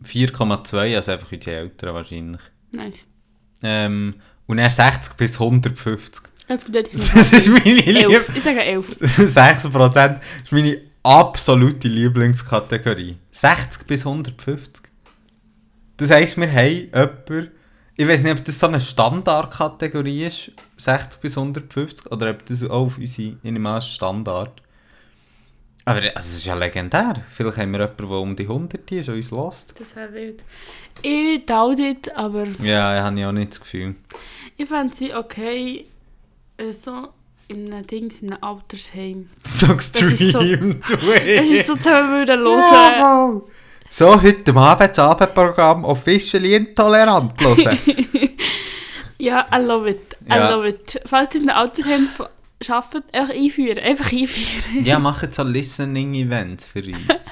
4,2, also einfach unsere Eltern wahrscheinlich. Nice. Ähm, und dann 60 bis 150. Jetzt von dort sind Das ist meine. 11. Ich sage 11. 6% ist meine absolute Lieblingskategorie. 60 bis 150. Das heisst, wir haben jemanden, ich weiß nicht, ob das so eine Standardkategorie ist, 60 bis 150, oder ob das auch auf unsere minimal Standard. Aber also, es ist ja legendär. Vielleicht haben wir jemanden, der um die 100 ist und uns lässt. Das wäre wild. Ich doubt it, aber Ja, ich habe ja auch nicht das Gefühl. ich fände sie okay, äh, so in einem Dings, in einem Altersheim. So extrem, du Es ist so zusammen würden hören. Ja. So, heute Abend das Abendprogramm Officially Intolerant hören. Ja, I love it. I Ja. love it. Falls ihr in einem Altersheim arbeitet, einfach einführen. Einfach einführen. ja, machen so Listening-Events für uns.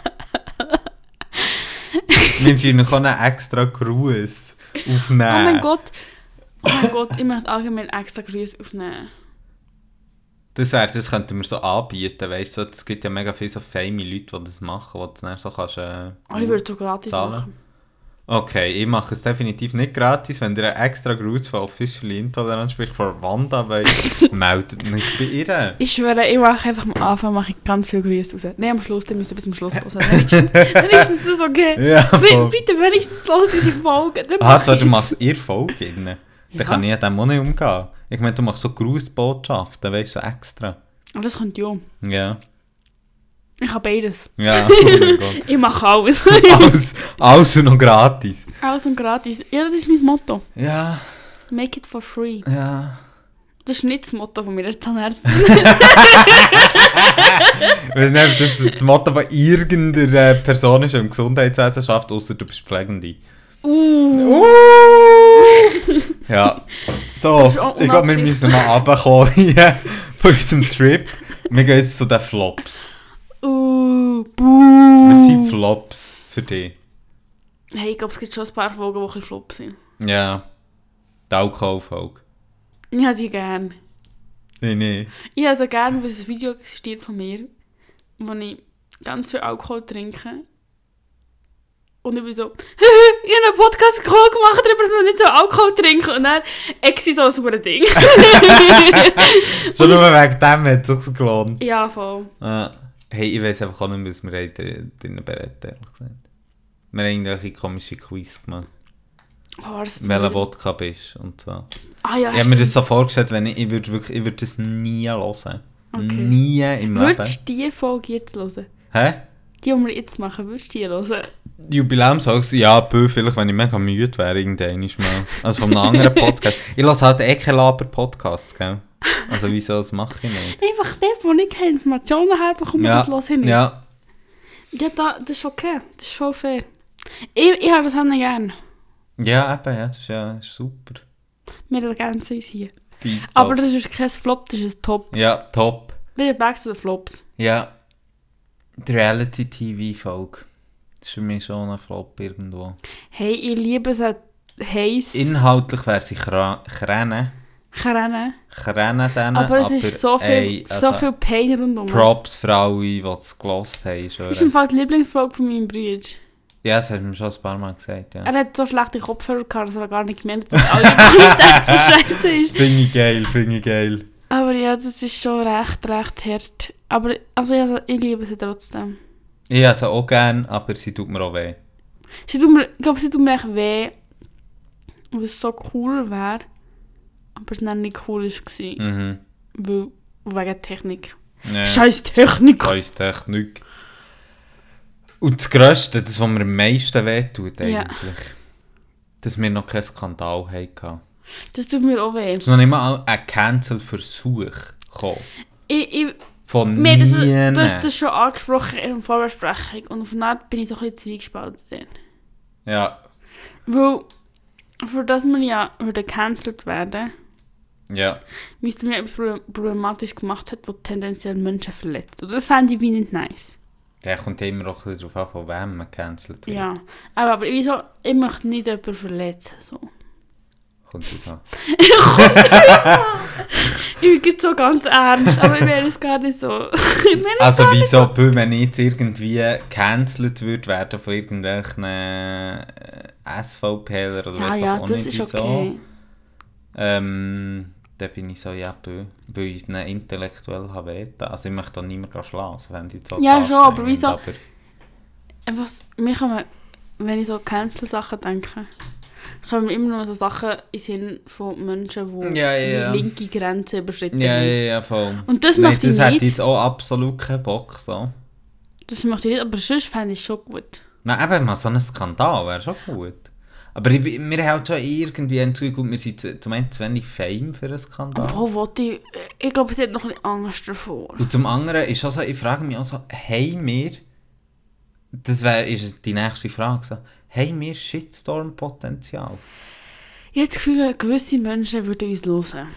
Wir können noch einen extra Gruß aufnehmen. Oh mein Gott. Oh mein Gott, ich möchte allgemein extra Grüße aufnehmen. Das, wär, das könnten wir so anbieten, weißt du? Es gibt ja mega viele so fame Leute, die das machen, die du dann so kannst... Äh, Oh, ich würde so gratis Zahlen? machen. Okay, ich mache es definitiv nicht gratis. Wenn ihr einen extra Gruß von Officially Intolerant sprich von Wanda wollt, meldet mich bei ihr. Ich schwöre, ich mache einfach am Anfang mache ich ganz viele Grüße raus. Nein, am Schluss, dann müsst ihr bis zum Schluss hören. Wenigstens, wenigstens ist das okay. Ja, Bitte, bitte wenigstens hören diese Folge. Dann Aha, so, du machst ihr Folge. Dann Ja. kann ich an dem auch nicht umgehen. Ich meine, du machst so Grußbotschaften, weißt du, so extra. Aber das ich auch. Ja. Ich habe beides. Ja, oh. Ich mache alles. Alles, alles und noch gratis. alles und gratis. Ja, das ist mein Motto. Ja, Make it for free. ja. Das ist nicht das Motto von mir als Zahnärztin. Ich weiß nicht, das das Motto von irgendeiner Person ist, die im Gesundheitswesen schafft, außer du bist Pflegende. uh. Ja. So, ist ich glaube, wir müssen mal runterkommen hier von unserem Trip. Wir gehen jetzt zu den Flops. Uh. Was sind Buh. Flops für dich? Hey, ich glaube, es gibt schon ein paar Folgen, die ein bisschen flop sind. Ja. Die Alkoholfolge. Ich habe die gerne. Nee, nee. Ich habe so gerne, weil es ein Video existiert von mir, wo ich ganz viel Alkohol trinke. Und ich bin so, ich habe einen Podcast gemacht, darüber, dass man nicht so Alkohol trinken. Und dann exi so ein super Ding. Schon nur wegen dem hat es sich gelohnt. ja, voll. Ah. Hey, ich weiß einfach auch nicht, was wir drinnen berät, ehrlich gesagt. Wir haben irgendwelche komische Quiz gemacht. Oh, das Welcher Wodka bist und so. Ah ja, Ich habe mir das so vorgestellt, wenn ich, ich würde wirklich, ich würde das nie hören. Okay. Nie im Leben. Würdest du diese Folge jetzt hören? Hä? Die, die wir jetzt machen, würdest du die hören? Jubiläumsfolge? Ja, bö, vielleicht, wenn ich mega müde wäre, irgendwann mal. Also von einem anderen Podcast. Ich lasse halt eh keine Laber-Podcasts, gell? Also wieso, das mache ich nicht. Einfach dort, wo ich keine Informationen habe, bekomme Ja, ich das höre ich nicht. ja, Ja, da, das ist okay. Das ist voll fair. Ich, ich habe das auch nicht gerne. ja, eben, ja, das ist ja das ist super. Wir ergänzen uns hier. Tipptopp. Aber das ist kein Flop, das ist ein Top. Ja, top. Wieder back zu den Flops. Ja, die Reality-TV-Folge. Das ist für mich schon ein Flop irgendwo. Hey, ich liebe es heiß. Inhaltlich wäre sie Kräne. Rennen. Kräne denen, Aber es ist so viel, ey, so also, viel Pain rundum. Props alle, die es gelost haben. ist im Fall die Lieblingsfolge von meinem Bruder. Ja, das hat mir schon ein paar Mal gesagt, ja. Er hat so schlechte Kopfhörer gehabt, dass er gar nicht gemerkt hat, dass alle Qualität so scheiße ist. Finde ich geil, finde ich geil. Aber ja, das ist schon recht, recht hart. Aber also, ja, ich liebe sie trotzdem. Ich habe sie auch gerne, aber sie tut mir auch weh. Sie tut mir, ich glaube, sie tut mir echt weh, weil es so cool wäre, aber es dann nicht cool war. Mhm. Weil, wegen Technik. Ja. Scheiß Technik! Scheiß Technik. Und das Grösste, das, was mir am meisten wehtut Ja. eigentlich, dass wir noch keinen Skandal hatten. Das tut mir auch weh. Es ist noch nicht mal ein Cancel-Versuch gekommen. Ich, ich, Von mir das, du hast das schon angesprochen in der Vorbesprechung und eine Art bin ich so ein bisschen zwiegespalten. Ja, Weil, für das wir ja würde gecancelt werden, ja. müsste man ja etwas Pro- problematisch gemacht hat, was tendenziell Menschen verletzt. Und das fände ich wie nicht nice. Der kommt immer auch darauf an, von wem man cancelt wird. Ja. Aber, aber wieso, ich möchte nicht jemanden verletzen. So. Drauf an. Ich bin so ganz ernst, aber ich meine es gar nicht so. Also wieso, so. wenn ich jetzt irgendwie gecancelt würde werden von irgendwelchen äh, SVPler oder Ja, weiss ja, doch auch das ist wieso, okay. Ähm, da bin ich so, ja, ich es nicht intellektuell habe weten. Also ich möchte da niemanden schlagen, also wenn die so Ja, schon, aber wieso- aber- Einfach, mir kommen, wenn ich so Cancel-Sachen denke, kommen immer noch so Sachen in Sinn von Menschen, die Ja, ja, linke Grenze überschritten Ja, haben. ja, ja, voll. Und das möchte das ich nicht. ich jetzt auch absolut keinen Bock, so. Das möchte ich nicht, aber sonst fände ich es schon gut. Nein, eben mal so ein Skandal wäre schon gut. Aber ich, wir haben halt schon irgendwie ein und wir sind zu- zum einen zu wenig Fame für einen Skandal. Obwohl, wollte ich, ich glaube, sie hat noch ein bisschen Angst davor. Und zum anderen ist auch so, ich frage mich auch so, haben wir, das wäre ist die nächste Frage, so, haben wir Shitstorm-Potenzial? Ich habe das Gefühl, gewisse Menschen würden uns hören.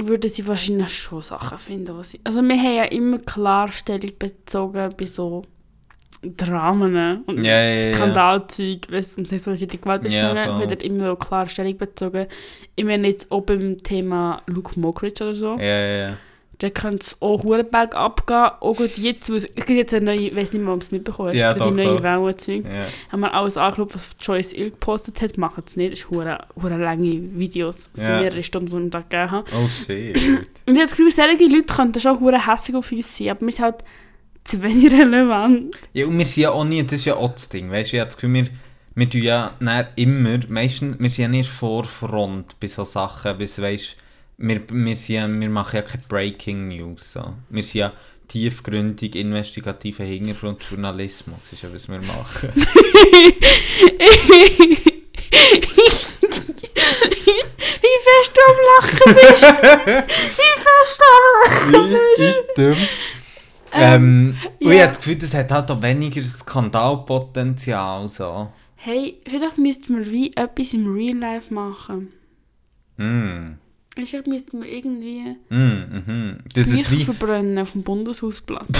Würden sie wahrscheinlich schon Sachen finden, was sie... Also wir haben ja immer klar Stellung bezogen bei so Dramen und Ja, ja, ja. Skandalzeug, wenn es um sexualisierte Gewalt ist Ja, gegangen, er immer auch klar Stellung bezogen. Ich meine jetzt auch beim Thema Luke Mockridge oder so. Ja, ja, ja. Da könnte es auch Hurenberg abgehen. Auch gut jetzt, weil es gibt jetzt eine neue, ich weiß nicht mehr, ob du es mitbekommen hast, Ja, doch, die neue. Wellenzeug. ja. Haben wir alles angeschaut, was Joyce Ill gepostet hat, machen es nicht. Das sind hure, hure lange Videos. Das Ja. sind mehrere Stunden, die ich da gegeben habe. Oh shit. Und ich habe das Gefühl, solche Leute könnten schon hure hässlich auf uns sein, aber wir sind halt zu wenig relevant. ja, und wir sind ja auch nie, das ist ja auch das Ding, weißt du, ich habe das Gefühl, wir, wir tun ja dann immer, meistens, wir sind ja nicht Vorfront bei so Sachen, bis, weißt wir, wir, sind ja, wir machen ja keine Breaking News, so. Wir sind ja tiefgründig investigativer Hintergrundjournalismus, ist ja, was wir machen. Wie fest du am Lachen bist! Wie fest du am Lachen bist! Item. Ähm, und ich ja. habe das Gefühl, das hat halt auch weniger Skandalpotenzial, so. Hey, vielleicht müssten wir wie etwas im Real Life machen. Hm. Ich glaube, müssten wir irgendwie Mm, mhm. Das ist wie... verbrennen auf dem Bundeshausplatz. das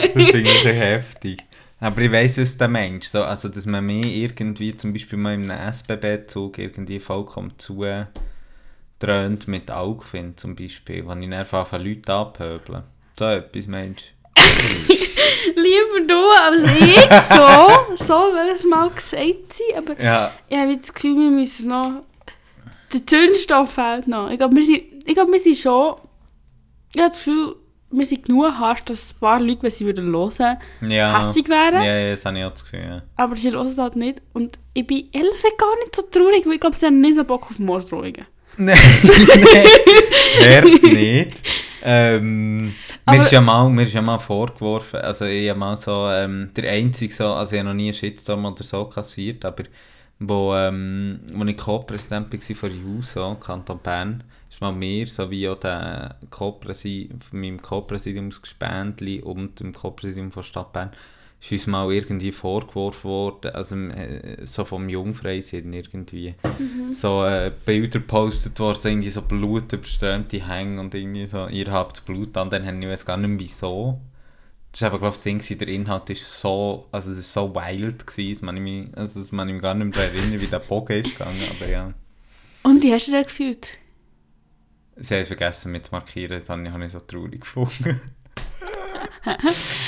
finde ich ein heftig. Aber ich weiss, was der Mensch so, also dass man mir irgendwie, zum Beispiel mal einem SBB-Zug irgendwie vollkommen zu dröhnt mit Augen finde, zum Beispiel, wenn ich einfach von Leuten abhöbeln. So etwas, Mensch. Lieber du als ich, so, so will es mal gesagt sein, aber Ja, ich habe das Gefühl, wir müssen noch... Der Zündstoff fehlt noch. Ich glaube, wir sind, ich glaube, wir sind schon... Ich habe das Gefühl, wir sind genug Hass, dass ein paar Leute, wenn sie würden hören, ja. hässig Ja, wären. ja, das habe ich auch das Gefühl, ja. Aber sie hören es halt nicht. Und ich bin ehrlich gesagt gar nicht so traurig, weil ich glaube, sie haben nicht so Bock auf Morddrohungen. Nein, nein, wer nicht. Ähm, mir, Aber- ist ja mal, mir ist ja mal vorgeworfen, also ich habe mal so, ähm, der einzige so, also ich habe noch nie einen Shitstorm oder so kassiert, aber wo, ähm, wo ich Co-Präsident war von JUSO, Kanton Bern, ist mal mir, sowie auch der Co-Präsi von meinem Co-Präsidiumsgespendli und dem Co-Präsidium von Stadt Bern, ist uns mal irgendwie vorgeworfen worden, also äh, so vom Jungfreisinn irgendwie so äh, Bilder gepostet worden, so irgendwie so blutüberströmte Hänge und irgendwie so, ihr habt Blut an, dann haben ich weiß gar nicht mehr wieso. Das ist aber glaube ich das Ding, gewesen, der Inhalt ist so, also es ist so wild gewesen, dass man ich mich, also dass man mich gar nicht mehr daran erinnert, wie der Bogen ist gegangen, aber ja. Und wie hast du dich gefühlt? Sie haben vergessen mich zu markieren, das habe ich, habe ich so traurig gefunden.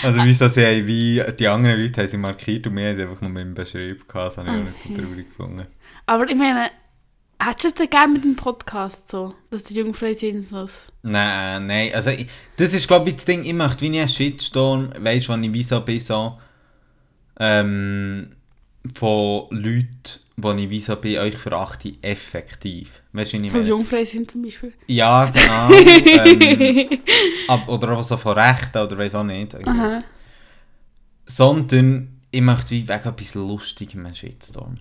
also wie sie wie die anderen Leute haben sie markiert und wir haben sie einfach nur mit dem Beschrieb gehabt, das habe ich auch nicht so Okay. traurig gefunden. Aber ich meine, hättest du es gerne mit dem Podcast so? Dass die Jungfrau sind so. Nein, nein, also ich, das ist glaube ich das Ding, ich möchte wie nie einen Shitstorm, weißt du, wenn ich so bin, so ähm, von Leuten, wo ich so bin, euch verachte effektiv. Weißt du, wie ich Von? Jungfrau sind zum Beispiel. Ja, genau. ähm, ab, oder auch so von Rechten oder weiß auch nicht. Aha. Sondern ich möchte wie wegen etwas Lustigem einen Shitstorm.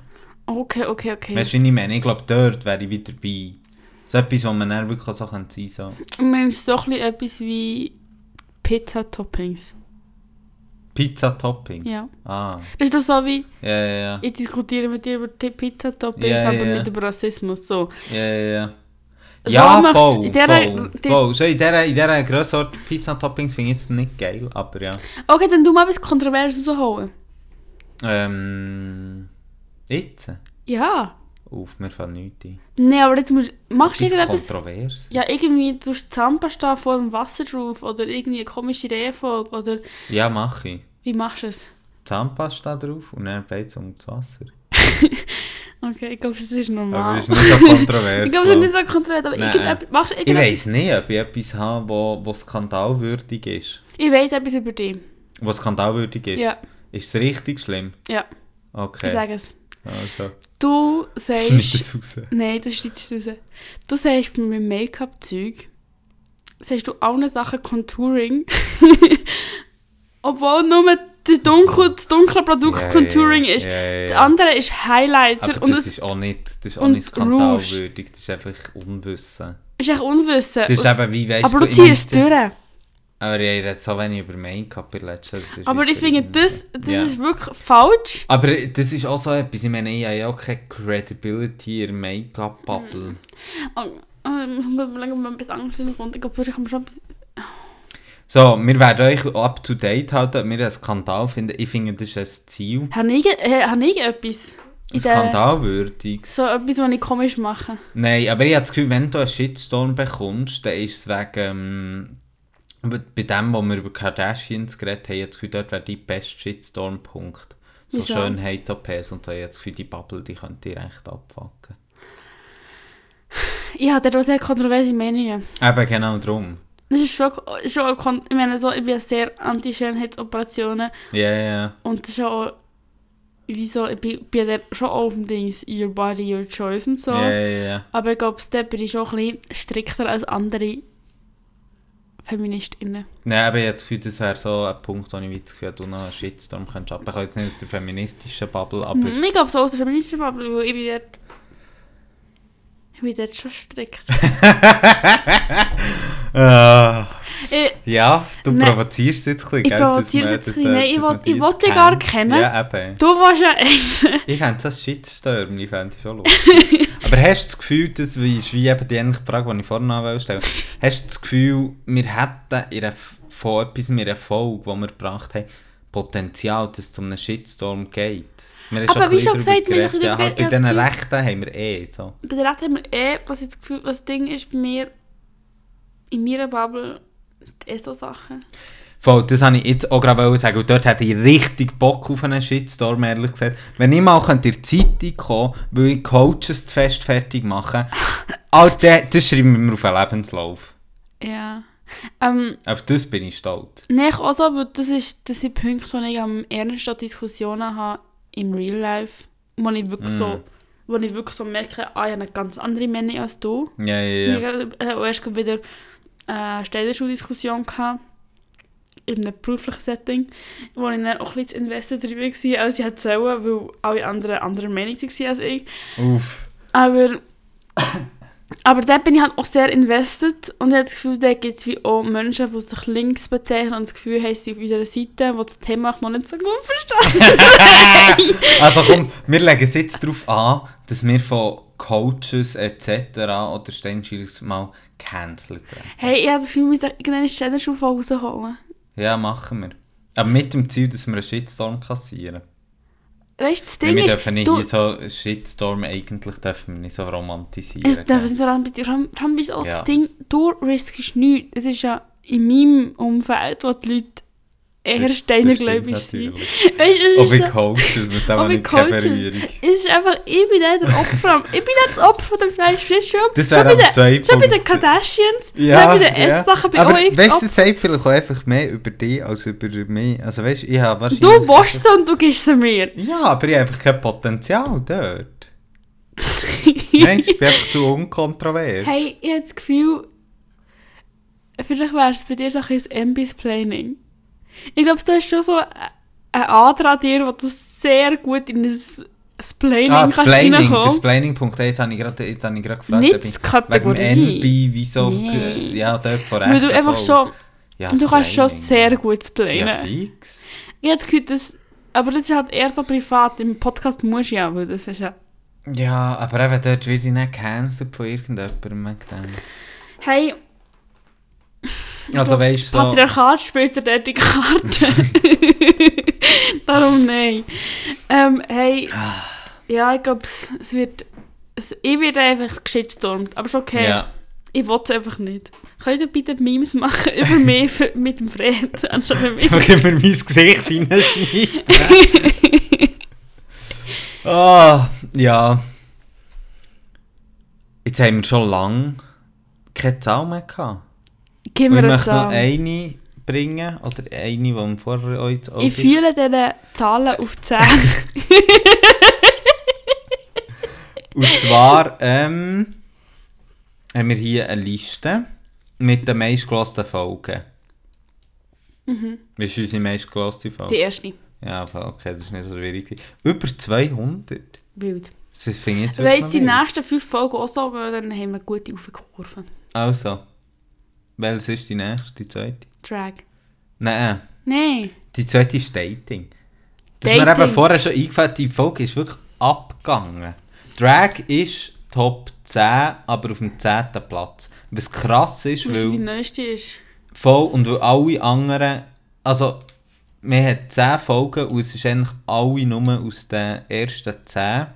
Okay, okay, okay. Weißt du, ich meine? Ich glaube, dort wäre ich wieder dabei. So etwas, wo man dann wirklich so kann sein so. Ich meine, es ist so ein etwas wie Pizza-Toppings. Pizza-Toppings. Ja. Ah, Das ist doch so wie, ja, ja, ja. ich diskutiere mit dir über Pizza-Toppings, Ja, aber ja. nicht über Rassismus. So. Ja, ja, ja. So ja, voll, in dieser- voll, die- voll. So in dieser, in dieser Pizza-Toppings finde ich jetzt nicht geil, aber ja. Okay, dann du mal etwas Kontroverses rausholen. Ähm, jetzt? Ja. Uff, mir fällt nichts ein. Nein, aber jetzt musst, machst du Etwas irgendetwas... kontrovers? Ja, irgendwie du hast Zahnpasta vor dem Wasser drauf oder irgendwie eine komische Reihenfolge oder Ja, mache ich. wie machst du es? Zahnpasta drauf und dann beizt um das Wasser. Okay, ich glaube, das ist Aber normal. das ist nicht so kontrovers. ich glaube, das ist nicht so kontrovers, aber irgendetwas... Machst du ich irgendetwas? weiss nicht, ob ich etwas habe, wo, wo skandalwürdig ist. Ich weiss etwas über dich. Was skandalwürdig ist? Ja, Ist es richtig schlimm? ja, Okay. ich sage es. Also, Du sagst... das raus. Nein, das steht nicht raus. Du sagst bei meinem Make-up-Zeug, sagst du allen Sachen Contouring. Obwohl nur das dunkle, das dunkle Produkt Ja, Contouring ja, ist. ja, Das andere ist Highlighter Aber und das es ist auch nicht, das ist auch nicht skandalwürdig, das ist einfach Unwissen. ist echt Unwissen. Das ist eben wie, weißt aber du, du ziehst es durch. Aber ich rede so wenig über Make-up in letzter Zeit, Aber ich finde, das, das Ja. ist wirklich falsch. Aber das ist auch so etwas, ich meine, ich habe ja auch keine Credibility in der Make-up-Bubble. Oh, oh, ich muss mir überlegen, ob man etwas anderes kommt. Ich glaube, ich kann schon etwas... So, wir werden euch up to date halten, ob wir einen Skandal finden. Ich finde, das ist ein Ziel. Habe ich, äh, habe ich etwas? Ein In Skandalwürdig. So etwas, was ich komisch mache. Nein, aber ich habe das Gefühl, wenn du einen Shitstorm bekommst, dann ist es wegen. Ähm, bei dem, wo wir über Kardashians geredet haben, ich Gefühl, dort wäre dein beste Shitstorm-Punkt. So Wieso? Schönheits-OPs und so. Ich das Gefühl, die Bubble, die könnte dich recht abfacken. Ich habe da sehr kontroverse Meinungen. Eben genau darum. Das ist schon, schon ich meine, so, ich bin sehr anti-Schönheitsoperationen Ja, ja, ja. und das ist auch, wieso, ich bin, bin da schon auf dem Dings, your body, your choice und so. Ja, ja, ja. Aber ich glaube, da bin ich schon ein bisschen strikter als andere Feministinnen. Nein, aber ich habe das Gefühl, das wäre so ein Punkt, wo ich das Gefühl habe, du noch einen Shitstorm könntest abbekommen. Jetzt nicht aus der feministischen Bubble, aber... Ich glaube, so aus der feministischen Bubble, weil ich bin dort, ich bin dort schon strikt. Ah. Ich, Ja, du Nein. provozierst es jetzt ein bisschen, Ich provoziere es jetzt ein bisschen. Nein, ich man will- ich dich gar kennen. Ja, eben. du warst ja. Ich fände das Shitstürmchen, fände ich schon lustig. Aber hast du das Gefühl, das ist wie eben die ähnliche Frage, die ich vorhin noch stellen wollte, hast du das Gefühl, wir hätten in einer, von etwas in einer Folge, die wir gebracht haben, Potenzial, dass es zu einem Shitstorm geht? Aber wie schon gesagt, wir haben ja, halt bei ich das Rechten haben wir eh so. Bei der Rede haben wir eh, was ich das Gefühl, was das Ding ist bei mir, in meiner Bubble, die ESO-Sachen. Voll, das wollte ich jetzt auch gerade sagen. Und dort hätte ich richtig Bock auf einen Shitstorm, ehrlich gesagt. Wenn ich mal in die Zeitung kommen weil ich Coaches zu fest fertig mache, Alter, das schreiben wir mir auf einen Lebenslauf. Ja. Ähm, Auf das bin ich stolz. Nein, ich auch so, weil das, ist, das sind Punkte, wo ich am ernsten Diskussionen habe im Real Life, wo ich wirklich Mm. so wo ich wirklich so merke, ah, ich habe eine ganz andere Meinung als du. Ja, ja, ja. Äh, auch erst wieder eine Stellenschuldiskussion gehabt, in einem beruflichen Setting, wo ich dann auch ein bisschen invested darüber war, als ich hätte sollen, weil alle anderen anderer Meinung waren als ich. Uff. Aber, aber dort bin ich halt auch sehr invested und ich habe das Gefühl, da gibt es wie auch Menschen, die sich links bezeichnen und das Gefühl haben, sie auf unserer Seite, die das Thema noch nicht so gut verstehen. also komm, wir legen es jetzt darauf an, dass wir von Coaches etc. oder Steinschilds mal gecancelt werden. hey, ich habe das Gefühl, wir müssen irgendeine Stellenstufe rausholen. Ja, machen wir. Aber mit dem Ziel, dass wir einen Shitstorm kassieren. Weißt du, das Ding wir ist, dürfen nicht du, so Shitstorm eigentlich dürfen wir nicht so romantisieren. es es nicht vor allem ist auch Ja. das Ding, du riskst nichts. Es ist ja in meinem Umfeld, wo die Leute das steinergläubig. Weißt du, es Auch ist bei so- mit dem habe ich keine. Berührung. Es ist einfach, ich bin der Opfer. Ich bin das Opfer von der Fleisch Fisch Das wäre am den- zwei Schon bei den. Kardashians, Ja, dann bei den ja. Bin auch ich weißt du, das sagt vielleicht auch einfach mehr über dich als über mich. Also weißt du, ich habe wahrscheinlich... Du willst und du gibst sie mir. Ja, aber ich habe einfach kein Potenzial dort. Nein, ich bin einfach zu unkontrovers. Hey, ich habe das Gefühl, vielleicht wäre es bei dir so ein bisschen Ambis-Planning. Ich glaube, du hast schon so einen Ader an dir, wo du sehr gut in ein Splaining Ah, das reinkommen. das Planning.1, jetzt habe ich gerade jetzt gefragt, Nicht die wegen Kategorie. NB, wieso, Nee. ja, dort von Weil du einfach schon, ja, du kannst schon sehr gut splainen. Ja, fix. Ich habe das aber das ist halt eher so privat. Im Podcast musst du ja, weil das ist ja... Ja, aber eben dort werde ich nicht gecancelt von irgendjemandem. Hey, Also weißt das du, so, Patriarchat spielt dir dort die Karte. Darum nein. Ähm, hey, ja, ich glaube, es, es wird... Es, ich werde einfach geschitstormt, aber ist okay. ja. Ich will es einfach nicht. Könnt ihr bitte Memes machen über mich für- mit dem Fred, anstatt mit mir? Immer mein Gesicht reinschneiden. Ah, ja. Jetzt haben wir schon lange keine Zahl mehr gehabt. Und mir ich möchte noch eine bringen, oder eine, die wir vorher euch Auge Ich fühle diese Zahlen auf 10. Und zwar ähm, haben wir hier eine Liste mit den meistgelassenen Folgen. mhm. Wie ist unsere meistgelassene Die Folge? erste. Ja, okay, das ist nicht so schwierig. Über 200. Wild. Das finde ich jetzt Wenn jetzt die nächsten fünf Folgen auch so gehen, dann haben wir gute Aufkurven. Also, welches ist die nächste, die zweite? Drag. Nein, Nein. die zweite ist Dating. Das ist mir Dating. eben vorher schon eingefallen, die Folge ist wirklich abgegangen. Drag ist Top 10, aber auf dem 10. Platz. Was krass ist, Was die weil neueste ist. voll und weil alle anderen, also wir haben 10 Folgen und es ist eigentlich alle nur aus den ersten 10.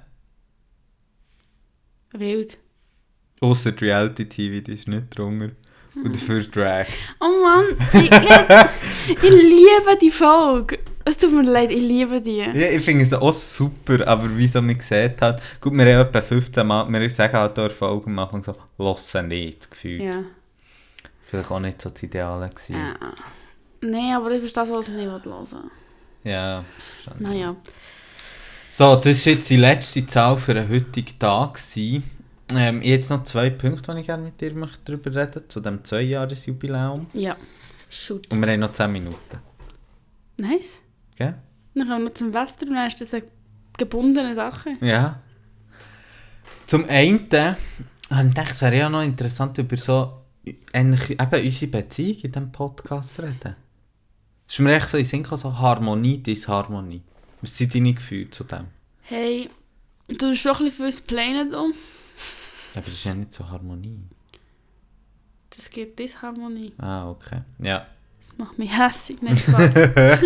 Wild. Die Reality TV, die ist nicht drunter. Und dafür Drag. Oh Mann, ich, ich, ich liebe die Folge. Es tut mir leid, ich liebe die. Ja, ich finde es auch super, aber wie so man sieht hat, gut, wir haben etwa 15 Mal, wir sagen halt auch Folgen am Anfang so, «Lassen nicht», gefühlt. Ja. Vielleicht auch nicht so das Ideale gewesen. ja. Nein, aber das ist das, was ich nicht hören will. Ja, verstanden. Naja. So, das war jetzt die letzte Zahl für den heutigen Tag. gewesen. Ähm, jetzt noch zwei Punkte, die ich gerne mit dir möchte darüber reden zu dem Zweijahresjubiläum. Ja. Shoot. Und wir haben noch 10 Minuten. Nice. Gell? Dann kommen wir noch zum Wetter und dann ist das eine gebundene Sache. Ja. Zum einen habe ich gedacht, es wäre ja noch interessant, über so eigentlich eben unsere Beziehung in diesem Podcast reden. Es ist mir echt so in Sinn so Harmonie, Disharmonie. Was sind deine Gefühle zu dem? Hey, du tust schon ein bisschen viel Plänen um. Aber das ist ja nicht so Harmonie. Das gibt Disharmonie. Ah, okay. Ja. Das macht mich hässig, nicht Spaß.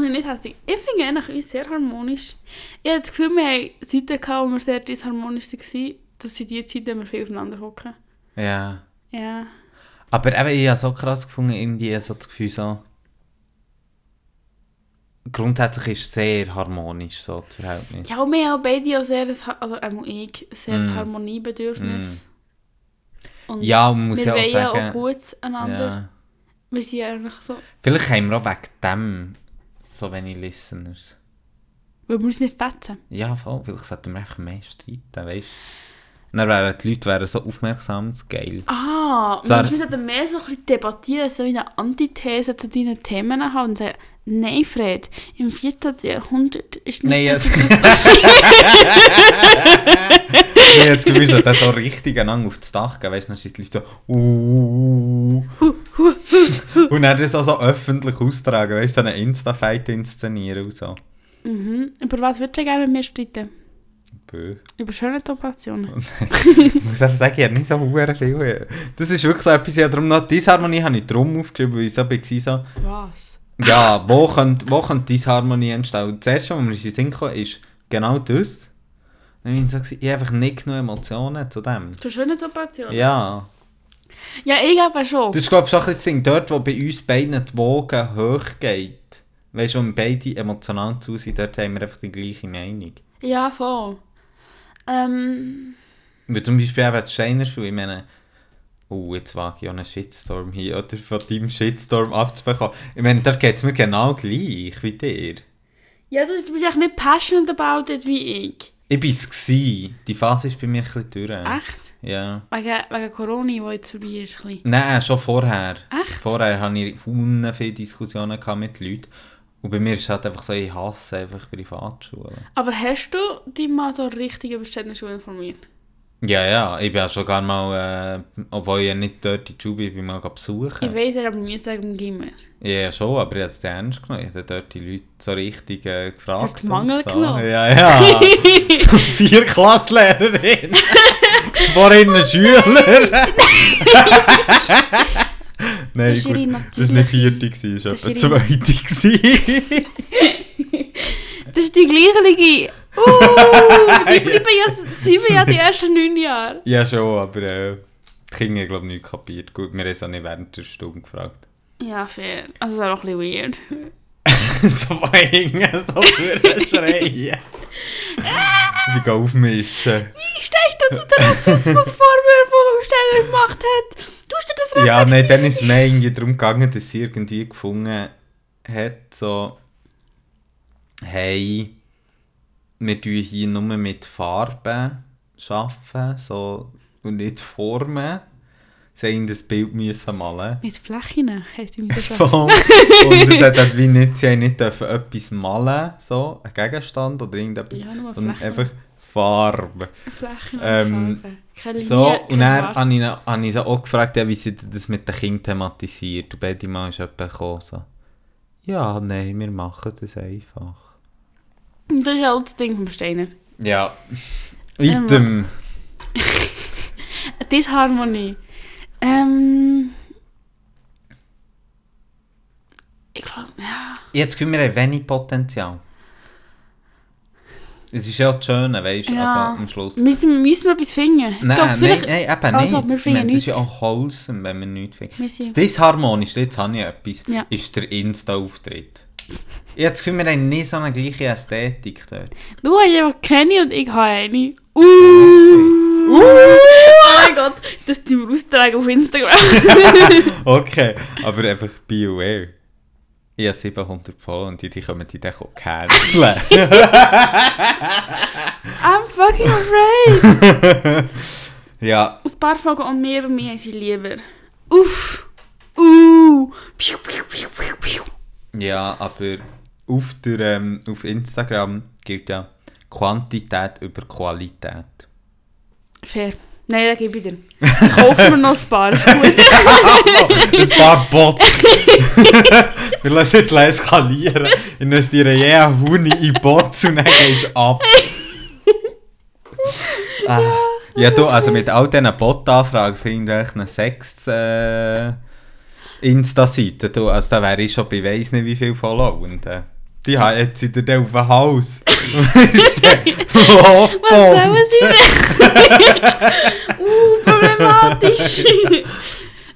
mich nicht hässig. Ich finde eigentlich uns sehr harmonisch. Ich habe das Gefühl, wir haben Zeiten gehabt, wo wir sehr disharmonisch waren. Das sind die Zeiten, wo wir viel aufeinander hocken. Ja. Ja. Aber eben, ich habe so krass gefunden, irgendwie so das Gefühl so... Grundsätzlich ist es sehr harmonisch, so das Verhältnis. Ja, und wir haben auch beide auch sehr, also einmal ich, sehr Mm. Harmoniebedürfnis. Und Ja, man muss wir ja auch sagen... auch gut einander. ja. Wir sind eigentlich so, Vielleicht haben wir auch wegen dem so wenig Listeners. weil wir uns nicht fetzen. Ja, voll. Vielleicht sollten wir einfach mehr streiten, weißt du? Dann wären die Leute wären so aufmerksam, das geil. Ah, Zwar- wir sollten mehr so ein bisschen debattieren, so eine Antithese zu deinen Themen haben und sagen, nein Fred, im 14. Jahrhundert ist nicht Nein, das, das passiert. Ich habe jetzt Gefühl, dass so richtig einander auf das Dach gehen, weißt du, dann sind die Leute so uh, und dann das auch so öffentlich austragen, weißt du, so eine Insta-Fight inszenieren und so. mhm. Über was würdest du gerne mit mir streiten? Bö. Über Schönheitsoperationen. Ich muss einfach sagen, ich habe nicht so hure viel. Das ist wirklich so etwas, ja, darum noch Disharmonie habe ich drum aufgeschrieben, weil ich so war, so, Was? Ja, wo könnte, wo könnte Disharmonie entstehen? Und das erste, was mir in den Sinn kam, ist genau das. Dann habe ich ich habe einfach nicht genug Emotionen zu dem. Zu Schönheitsoperationen? Ja. Ja, ich glaube schon. Das ist, glaube ich, ein bisschen. Dort, wo bei uns beiden die Wogen hoch geht, weißt du, wenn beide emotional zu sind, dort haben wir einfach die gleiche Meinung. Ja, voll. Ähm, Weil zum Beispiel eben die Steinerschuhe, ich meine, oh, jetzt wage ich auch einen Shitstorm hier, oder von deinem Shitstorm abzubekommen. Ich meine, da geht es mir genau gleich wie dir. ja, du, du bist echt nicht passionate about it wie ich. Ich war es. Die Phase ist bei mir ein bisschen durch. Echt? Ja. Wegen, wegen Corona, die jetzt vorbei ist. Nein, schon vorher. Echt? Vorher hatte ich unheimlich viele Diskussionen mit Leuten. Und bei mir ist es halt einfach so, ich hasse einfach Privatschulen. Aber hast du dich mal so richtig über Städtenschuhe informiert? Ja, ja, ich bin ja sogar mal, äh, obwohl ich ja nicht dort in Schule bin, mal besuchen. Ich weiss, er aber mir sagen im Gimmer. Ja, schon, aber ich habe es ernst genommen. Ich habe dort die Leute so richtig äh, gefragt. Die Mangel so. genommen? Ja, ja. so die Vierklasslehrerin. Vorhin ein Schüler. Nein, Das gut. Das war nicht vierte, das war etwa zweite. Das ist die gleiche. Uh, die bleiben ja, ja die ersten neun Jahre. ja, schon, aber äh, die Kinder haben glaube ich nicht kapiert. Gut, wir haben es auch nicht während der Stunde gefragt. Ja, fair. Also, das ist auch ein bisschen weird. so hängen, so für schreien. Ich gehe aufmischen. Wie stehst du zu den Rassismusvorwürfen, die Steller gemacht hat? Tust du das Ja, nein, reflektieren? dann ist es mir irgendwie darum gegangen, dass sie irgendwie gefunden hat, so, hey, wir tun hier nur mit Farben arbeiten, so, und nicht Formen. Sie haben das Bild müssen malen. Mit Flächen mir das schon. Voll. und es hat halt wie nicht, sie haben nicht dürfen etwas malen, so, ein Gegenstand oder irgendetwas, Ja, nur Flächen. einfach Farbe. Flächen und Ähm, Farben. Keine So, Linie, und dann habe ich, hab ich auch gefragt, ja, wie sie das mit den Kindern thematisiert. Und beide Mal ist jemand gekommen, so, ja, nein, wir machen das einfach. Das ist halt das Ding vom Steiner. Ja. Item. Disharmonie. Ähm. Ich glaube, ja. Jetzt können wir haben wenig Potenzial. Es ist ja das Schöne, weißt du, Ja. also am Schluss. Müssen, müssen wir etwas finden? Ich Nein, glaub, nein, vielleicht- nein, eben Also, nicht. wir Ich finden das ist ja auch wholesome, wenn wir nichts finden. Wir Das Disharmonischste, jetzt habe ich etwas, Ja. ist der Insta-Auftritt. Jetzt können wir haben nicht so eine gleiche Ästhetik dort. Du hast einfach keine und ich habe eine. Uh. Oh mein Gott, das tun wir austragen auf Instagram. Okay, aber einfach be aware. Ich habe 700 Follower und die, die kommen die dann auch canceln. I'm fucking afraid. ja, Ein paar Folgen an mir und haben sie lieber. Uff. Uh. Piu, piu, piu, piu, piu. ja, aber auf, der, ähm, auf Instagram gilt ja Quantität über Qualität. Fair. Nein, den gebe ich dir. Ich kaufe mir noch ein paar, ist gut. ein paar Bots. Wir lassen jetzt eskalieren. Investieren je einen Huni in Bots und dann geht's ab. Ah. Ja, du, also mit all diesen Bot-Anfragen für irgendwelchen Sex äh, Insta-Seiten, du, also da wäre ich schon bei weiss nicht wie viel Follower. Und, äh, die haben jetzt in der auf dem Haus. Was sollen sie denn? uh, problematisch.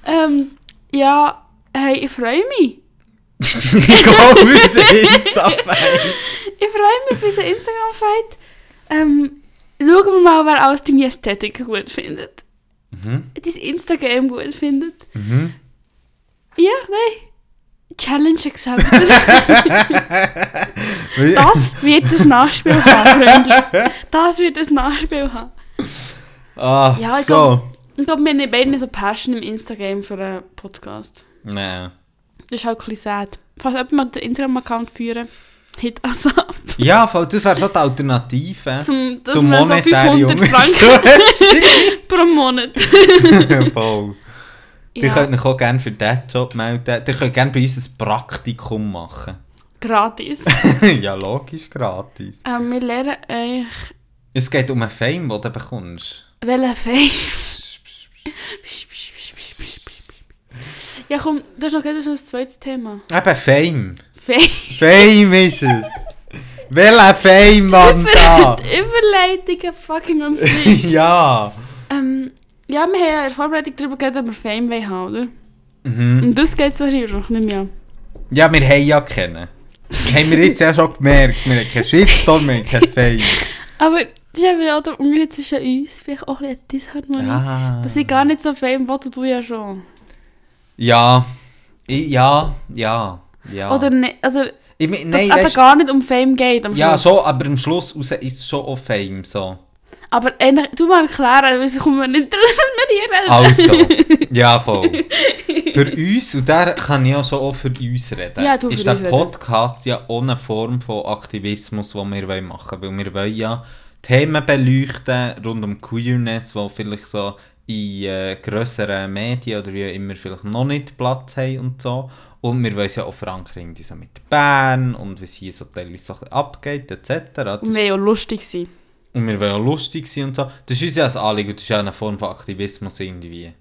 ähm, ja, hey, ich freue mich. Ich auf unseren Insta-Fight. Ich freue mich auf unseren Instagram-Fight. Ähm, schauen wir mal, wer alles deine Ästhetik gut findet. Mhm. Dein Instagram gut findet. Mhm. Ja, nein. Challenge accepted. das wird ein Nachspiel haben, Freunde. Das wird ein Nachspiel haben. Ah, Ja, ich so. glaube, glaub, wir haben beide nicht so Passion im Instagram für einen Podcast. Nee. Das ist halt ein bisschen sad. Falls jemand mal den Instagram-Account führen, hit us up. Ja, voll, das wäre so die Alternative. Zum, dass Zum wir so monetären 500 Franken pro Monat. voll. Ihr Ja, könnt euch auch gerne für diesen Job melden. Ihr könnt gerne bei uns ein Praktikum machen. gratis. ja, logisch, gratis. ähm, wir lernen euch, Es geht um einen Fame, den du bekommst. welchen Fame. Ja komm, du hast noch, du hast noch ein zweites Thema. Eben Fame. Fame. Fame ist es. Welcher Fame, Mann, da? Überleitungen fucking am ja. ähm, ja, wir haben ja in der Vorbereitung darüber geredet, dass wir Fame haben, oder? Mhm. Und das geht es wahrscheinlich noch nicht mehr. Ja, wir haben ja kennen. haben wir jetzt ja schon gemerkt. Wir haben keinen Shitstorm, wir haben keinen Fame. Aber das ist eben ja der Unterschied zwischen uns, vielleicht auch ein bisschen Disharmonie. Ah. Dass ich gar nicht so Fame will, du ja schon. Ja. Ich, ja, ja, ja. Oder nicht, oder ich, mein- dass nein, es eben weißt, gar nicht um Fame geht am Ja, schon, aber am Schluss raus ist es schon auch Fame, so. Aber ähnlich, du mal erklären, weil sonst kommen wir nicht raus, wenn wir reden. Also, ja, voll. Für uns, und da kann ich ja schon auch für uns reden, Ja, du, ist der uns reden. Podcast ja eine Form von Aktivismus, den wir machen wollen. Weil wir wollen ja Themen beleuchten rund um Queerness, die vielleicht so in äh, grösseren Medien oder wie auch immer vielleicht noch nicht Platz haben und so. Und wir wollen ja auch verankern, so mit Bern und wie es hier so teilweise so abgeht, etc. Das Und wir wollen ja lustig sein. und wir wollen auch lustig sein und so. Das ist uns ja ein Anliegen, das ist ja eine Form von Aktivismus irgendwie.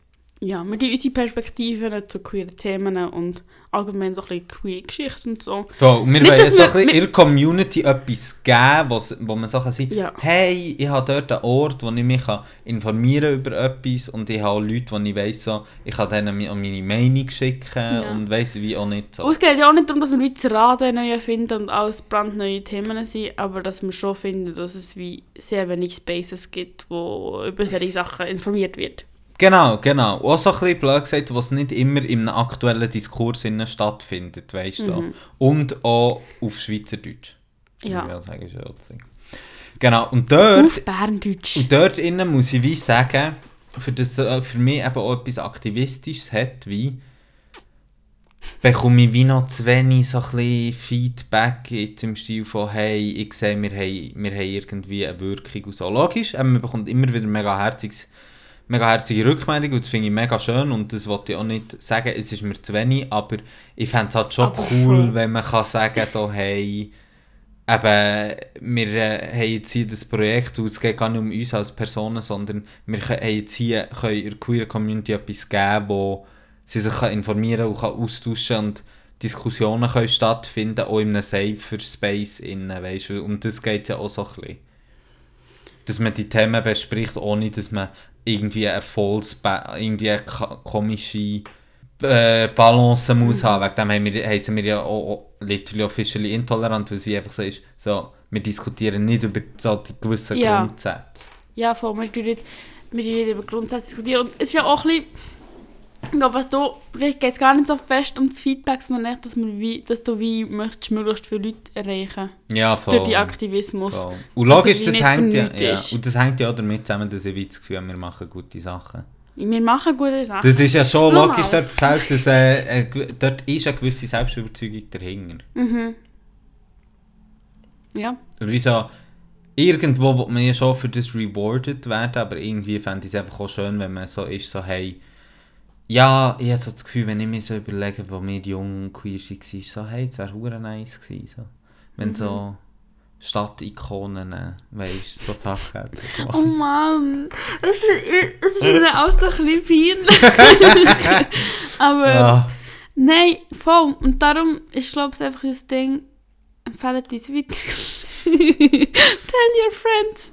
Ja, wir tun unsere Perspektiven zu queeren Themen und allgemein so ein bisschen queer Geschichte und so. So, und wir Nicht, wollen so wir- ein bisschen in Community etwas geben, wo's- wo man so kann sagen Ja. hey, ich habe dort einen Ort, wo ich mich kann informieren über etwas und ich habe auch Leute, die ich weiss, so, ich kann denen meine Meinung schicken Ja. und weiss wie auch nicht so. Und es geht ja auch nicht darum, dass wir wie das Rad neu erfinden und alles brandneue Themen sind, aber dass wir schon finden, dass es wie sehr wenig Spaces gibt, wo über solche Sachen informiert wird. Genau, genau. Auch so ein bisschen blöd gesagt, was nicht immer einem aktuellen Diskurs stattfindet, weißt du so. Mhm. Und auch auf Schweizerdeutsch. Ja. Ich sagen, ist ja. Genau, und dort... Auf Berndeutsch. Und dort innen muss ich wie sagen, für das äh, für mich eben auch etwas Aktivistisches hat, wie bekomme ich wie noch zu wenig so ein bisschen Feedback jetzt im Stil von hey, ich sehe, wir haben, wir haben irgendwie eine Wirkung und so. Logisch, ähm, man bekommt immer wieder mega herziges mega herzige Rückmeldung und das finde ich mega schön und das wollte ich auch nicht sagen, es ist mir zu wenig, aber ich fände es halt schon Aber cool, voll. wenn man kann sagen so hey, eben, wir äh, haben jetzt hier das Projekt und es geht gar nicht um uns als Personen, sondern wir können, jetzt hier können in der queer Community etwas geben, wo sie sich informieren und kann austauschen und Diskussionen können stattfinden, auch in einem safer Space innen, weißt du, um das geht ja auch so ein bisschen. Dass man die Themen bespricht, ohne dass man irgendwie eine false, irgendwie eine komische äh, Balance muss Mhm. haben. Wegen dem haben wir, heissen wir ja auch, auch literally officially intolerant, weil es einfach so ist, so, wir diskutieren nicht über so die gewissen Ja. Grundsätze. Ja, voll, wir tun nicht, über Grundsätze diskutieren. Und es ist ja auch ein bisschen, ich glaube, was du, vielleicht geht es gar nicht so fest um das Feedback, sondern echt, dass, wir wie, dass du wie möchtest möglichst viele Leute erreichen. Ja, voll. Durch die Aktivismus. voll. Und logisch, das hängt, ja, ja, und das hängt ja auch damit zusammen, dass ich das Gefühl habe, wir machen gute Sachen. Wir machen gute Sachen. Das ist ja schon Normal. logisch, dort, fällt das, äh, äh, dort ist eine gewisse Selbstüberzeugung dahinter. Mhm. Ja. Und wie so, irgendwo will man ja schon für das rewarded werden, aber irgendwie fände ich es einfach auch schön, wenn man so ist, so hey, ja, ich habe so das Gefühl, wenn ich mir so überlege, wo wir jung und queer waren, so hey, es wäre hure nice gewesen, so. Wenn Mhm. so Stadtikonen, äh, weißt so Sachen hätten gemacht. Oh Mann, das ist, das ist mir auch so ein bisschen peinlich. Aber Ja. nein, voll. Und darum ist, glaube ich, einfach das Ding, empfehlt uns weiter. Tell your friends.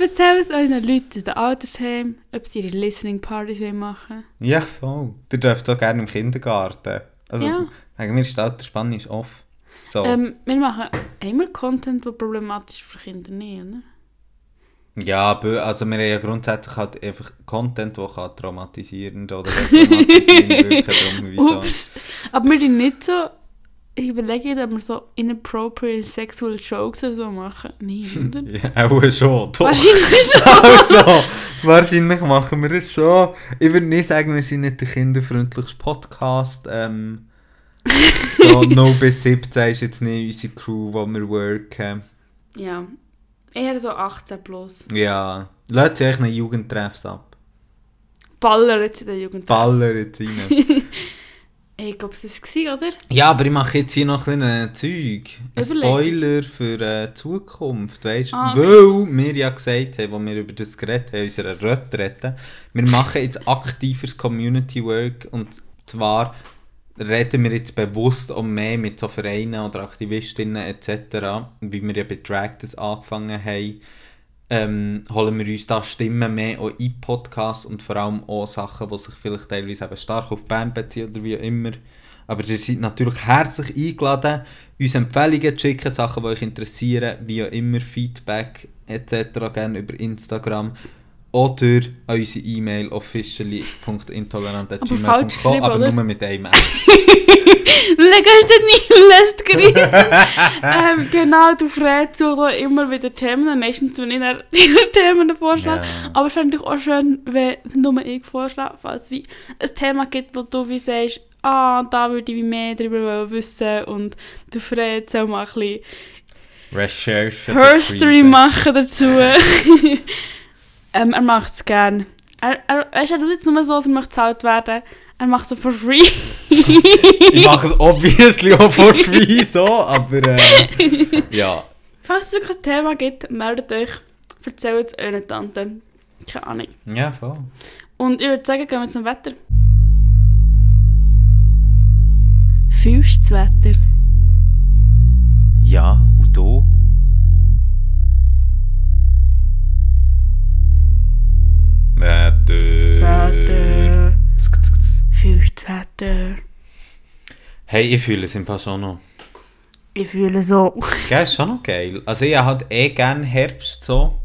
Erzähl, es euren Leuten in den Altersheim, ob sie ihre Listening Partys wollen machen ja, voll. Ihr dürft auch gerne im Kindergarten. Also, Ja. wegen mir ist die Altersspanne ist off. So. ähm, Wir machen immer Content, der problematisch ist für Kinder nicht, oder? Ja, also wir haben ja grundsätzlich halt einfach Content, der kann traumatisierend oder traumatisierend wirken, wieso. Ups. Aber wir sind nicht so... Ich überlege, ob wir so inappropriate sexual jokes oder so machen. Nein, oder? Ja, auch schon, doch. Wahrscheinlich schon. Also, wahrscheinlich machen wir es schon. Ich würde nicht sagen, wir sind nicht der kinderfreundlichste Podcast. Ähm, so 0 bis 17 ist jetzt nicht unsere Crew, wo wir worken. Ja. Eher so 18 plus. Ja, lasst sich echt einen Jugendtreffs ab. Baller jetzt in der Jugend. Baller jetzt rein. Ich glaube, es war, oder? Ja, aber ich mache jetzt hier noch ein bisschen Zeug. Ein. Spoiler für äh, die Zukunft, weißt du? Ah, okay. Weil wir ja gesagt haben, als wir über das geredet haben, unsere Retrette, wir machen jetzt aktives Community Work und zwar reden wir jetzt bewusst auch mehr mit so Vereinen oder Aktivistinnen etc., wie wir ja bei Drag das angefangen haben, ähm, holen wir uns da Stimmen mehr auch in Podcasts und vor allem auch Sachen, die sich vielleicht teilweise eben stark auf Band beziehen oder wie immer. Aber ihr seid natürlich herzlich eingeladen, uns Empfehlungen zu schicken, Sachen, die euch interessieren, wie auch immer, Feedback etc. gerne über Instagram oder unsere E-Mail officially.intolerant.gmail.com, aber oder? nur mit einem M. Leg euch den nie lässt grüßen. ähm, genau, du fragst so immer wieder Themen. Meistens tue ich die Themen vorschlagen. Ja. Aber es fände ich auch schön, wenn nur ich vorschlage, falls es wie ein Thema gibt, wo du wie sagst, ah, da würde ich mehr darüber wissen und du fragst soll mal ein bisschen Recherche. Herstory machen dazu. ähm, er macht es gern. Er, er, weißt, er tut jetzt nur so, als er möchte gezahlt werden. Er macht es for free. Ich mache es obviously auch for free so, aber äh, ja. Falls es wirklich ein Thema gibt, meldet euch. Erzählt es euren Tanten. Keine Ahnung. Ja, voll. Und ich würde sagen, gehen wir zum Wetter. Fühlst das Wetter? Ja, und du? Wetter. Wetter. Das Wetter? Hey, ich fühle es im Fall schon noch. Ich fühle so. Gell, ist schon noch geil. Also ich habe halt eh gerne Herbst so.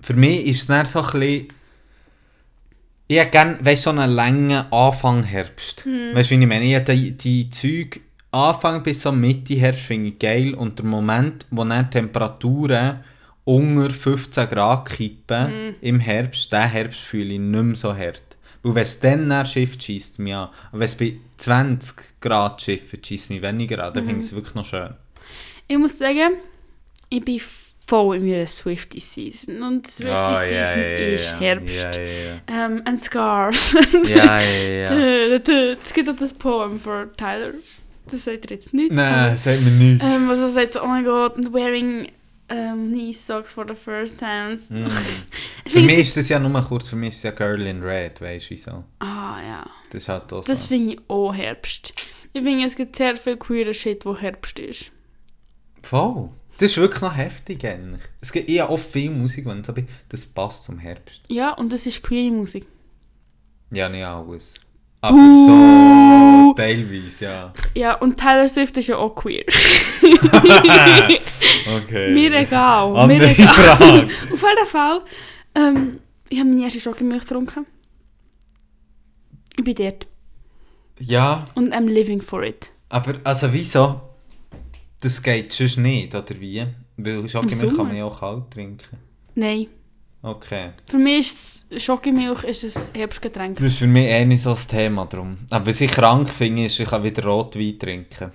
Für mich ist es dann so ein bisschen... Ich hätte gerne, weißt so einen langen Anfang Herbst. Weißt du, wie ich meine? Ich habe die, die Zeug Anfang bis so Mitte Herbst finde ich geil und der Moment, wo dann die Temperaturen unter 15 Grad kippen im Herbst, den Herbst fühle ich nicht mehr so hart. Weil wenn es dann nach schifft, schießt es mich an. Und wenn es bei 20 Grad schifft, schießt es mich weniger an. Dann finde ich es wirklich noch schön. Ich muss sagen, ich bin voll in meiner Swifty Season. Und Swifty Ah, Season ist Herbst. Ja, ja, Ähm, and Scars. ja. ja, ja. Es gibt auch das Poem für Tyler. Das sagt er jetzt nicht. Nein, sagt mir nichts. Ähm, also sagt oh mein Gott, and wearing um, knee socks for the first time. Mm. Ich Für mich ist das ja nur kurz, für mich ist es ja Girl in Red, weißt du wieso? Ah ja, Das ist halt auch das so. finde ich auch Herbst. Ich finde, es gibt sehr viel queere Shit, wo Herbst ist. Voll. Das ist wirklich noch heftig eigentlich. Es gibt eher oft viel Musik, wenn ich so bin, das passt zum Herbst. Ja, und das ist queere Musik. Ja, nicht alles. Aber Buh. so teilweise, ja. Ja, und Taylor Swift ist ja auch queer. Okay. mir egal, mir Andere egal. Frage. Auf jeden Fall, ähm, ich habe meine erste Schokomilch getrunken. Ich bin dort. Ja, Und I'm living for it. aber also wieso? Das geht sonst nicht, oder wie? Weil Schokimilch kann man ja auch kalt trinken. Nein. Okay. Für mich ist Schokimilch ist ein Herbstgetränk. Das ist für mich eh nicht so das Thema drum. Aber was ich krank finde, ist, ich kann wieder Rotwein trinken.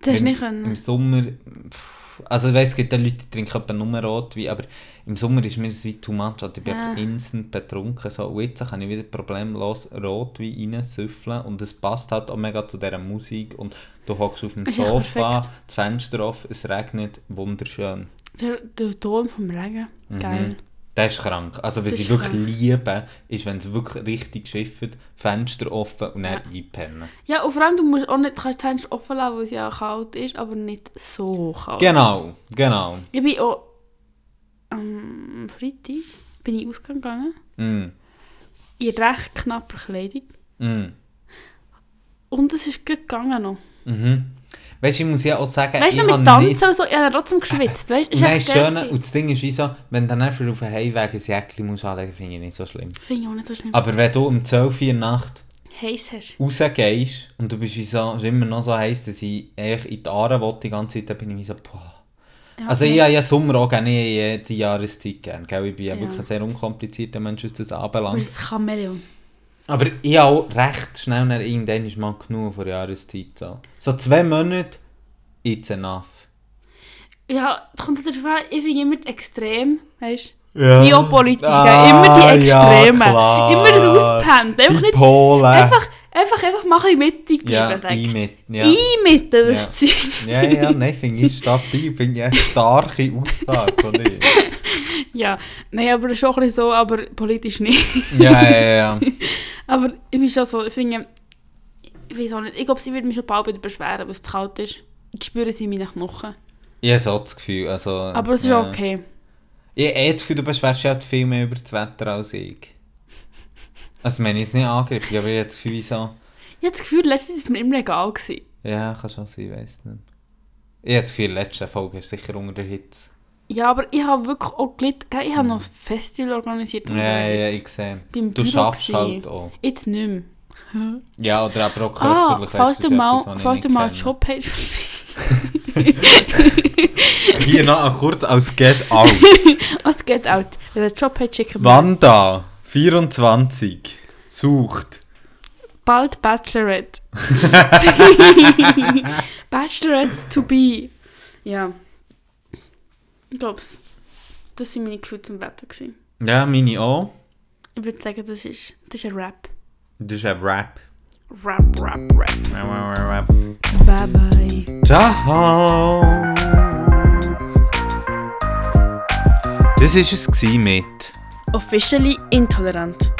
Das Im- nicht Im können. Sommer, pff, Also ich weiss, es gibt ja Leute, die trinken etwa nur Rotwein, aber im Sommer ist mir das wie too much. Also ich bin Ja. einfach instant betrunken. So, und jetzt kann ich wieder problemlos Rotwein reinsüffeln und es passt halt auch mega zu dieser Musik und du hockst auf dem Ist Sofa, das Fenster offen, es regnet, wunderschön. Der, der Ton vom Regen. Geil. Das ist krank. Also, was Das ich wirklich krank. liebe, ist, wenn es wirklich richtig schifft, Fenster offen und dann Ja. einpennen. Ja, und vor allem, du musst auch nicht, kannst das Fenster offen lassen, weil es ja kalt ist, aber nicht so kalt. Genau, genau. Ich bin auch am Freitag bin ich ausgegangen Mm, in recht knapper Kleidung. mm, Und es ist gut gegangen noch. mhm. Weißt du, ich muss ja auch sagen, Weißt du, ich mit habe Tanzen nicht... und so, ich habe trotzdem geschwitzt. Weißt du, Nein, echt gewesen. und das Ding ist wie so, wenn du dann einfach auf den Heimweg ein Jäckchen musst anlegen, finde ich nicht so schlimm. Finde ich auch nicht so schlimm. Aber wenn du um 12 Uhr in der Nacht Heiß hast. rausgehst und du bist wie so, ist immer noch so heiß, dass ich eigentlich in die Aare will die ganze Zeit, dann bin ich wie so, boah. Ja, Also ich habe ja Sommer auch gerne jede Jahreszeit gerne, gell? Ich bin ja, wirklich ein sehr unkomplizierter Mensch, was das anbelangt. es ist ein Chamäleon. Aber ich habe auch recht schnell nach irgendwann ist mal genug von der Jahreszeit. So, so zwei Monate, it's enough. Ja, das kommt darauf an, ich finde immer extrem, weißt du? Ja. Geopolitisch, Ah? Immer die Extremen. Ja, klar. immer das Auspennt. Einfach nicht, Polen. einfach, einfach, einfach mal ein bisschen mittig ja, bleiben. denk. einmit. Ja. Einmitten, das Zeug. ja, ja, nein, finde ich stabil, finde ich eine starke Aussage von dir. Ja, nein, aber auch ein bisschen so, aber politisch nicht. Ja, ja, ja. aber ich bin schon so, ich finde, ich weiß auch nicht, ich glaube, sie wird mich schon bald wieder beschweren, weil es zu kalt ist. Ich spüre sie in meinen Knochen. Ich habe so das Gefühl, also... Aber es ist ja. okay. Ich habe eh das Gefühl, du beschwerst halt viel mehr über das Wetter als ich. Also, wenn ich es nicht angegriffen, aber ich habe das Gefühl, wie so... Ich habe das Gefühl, letztens war es mir immer egal. Gewesen. Ja, kann schon sein, ich weiss nicht. Ich habe das Gefühl, letzte Folge ist sicher unter der Hitze. Ja, aber ich habe wirklich auch gelitten. Ich habe noch ein Festival organisiert. Ja, ja, ja, ich sehe. Beim Du Büro schaffst gewesen. halt auch. Jetzt nicht mehr. Ja, oder aber auch Ah, körperlich. falls weisst du mal, etwas, falls du mal einen. Job hast. Hier noch kurz als Get Out. Als Get Out. Wenn du einen Job hast, schicken wir. Wanda, 24, sucht. Bald Bachelorette. Bachelorette to be. Ja. Ich glaube Das waren meine Gefühle zum Wetter. Gewesen. Ja, meine auch. Ich würde sagen, das ist, das ist ein Rap. Das ist ein Rap. Rap, Rap, Rap. Rap. Bye bye. Ciao! Das war es mit Officially intolerant.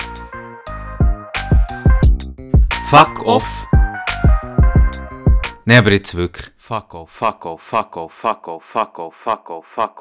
Fuck off. Nein, aber jetzt wirklich. Fuck off, fuck off, fuck off, fuck off, fuck off, fuck off, fuck off,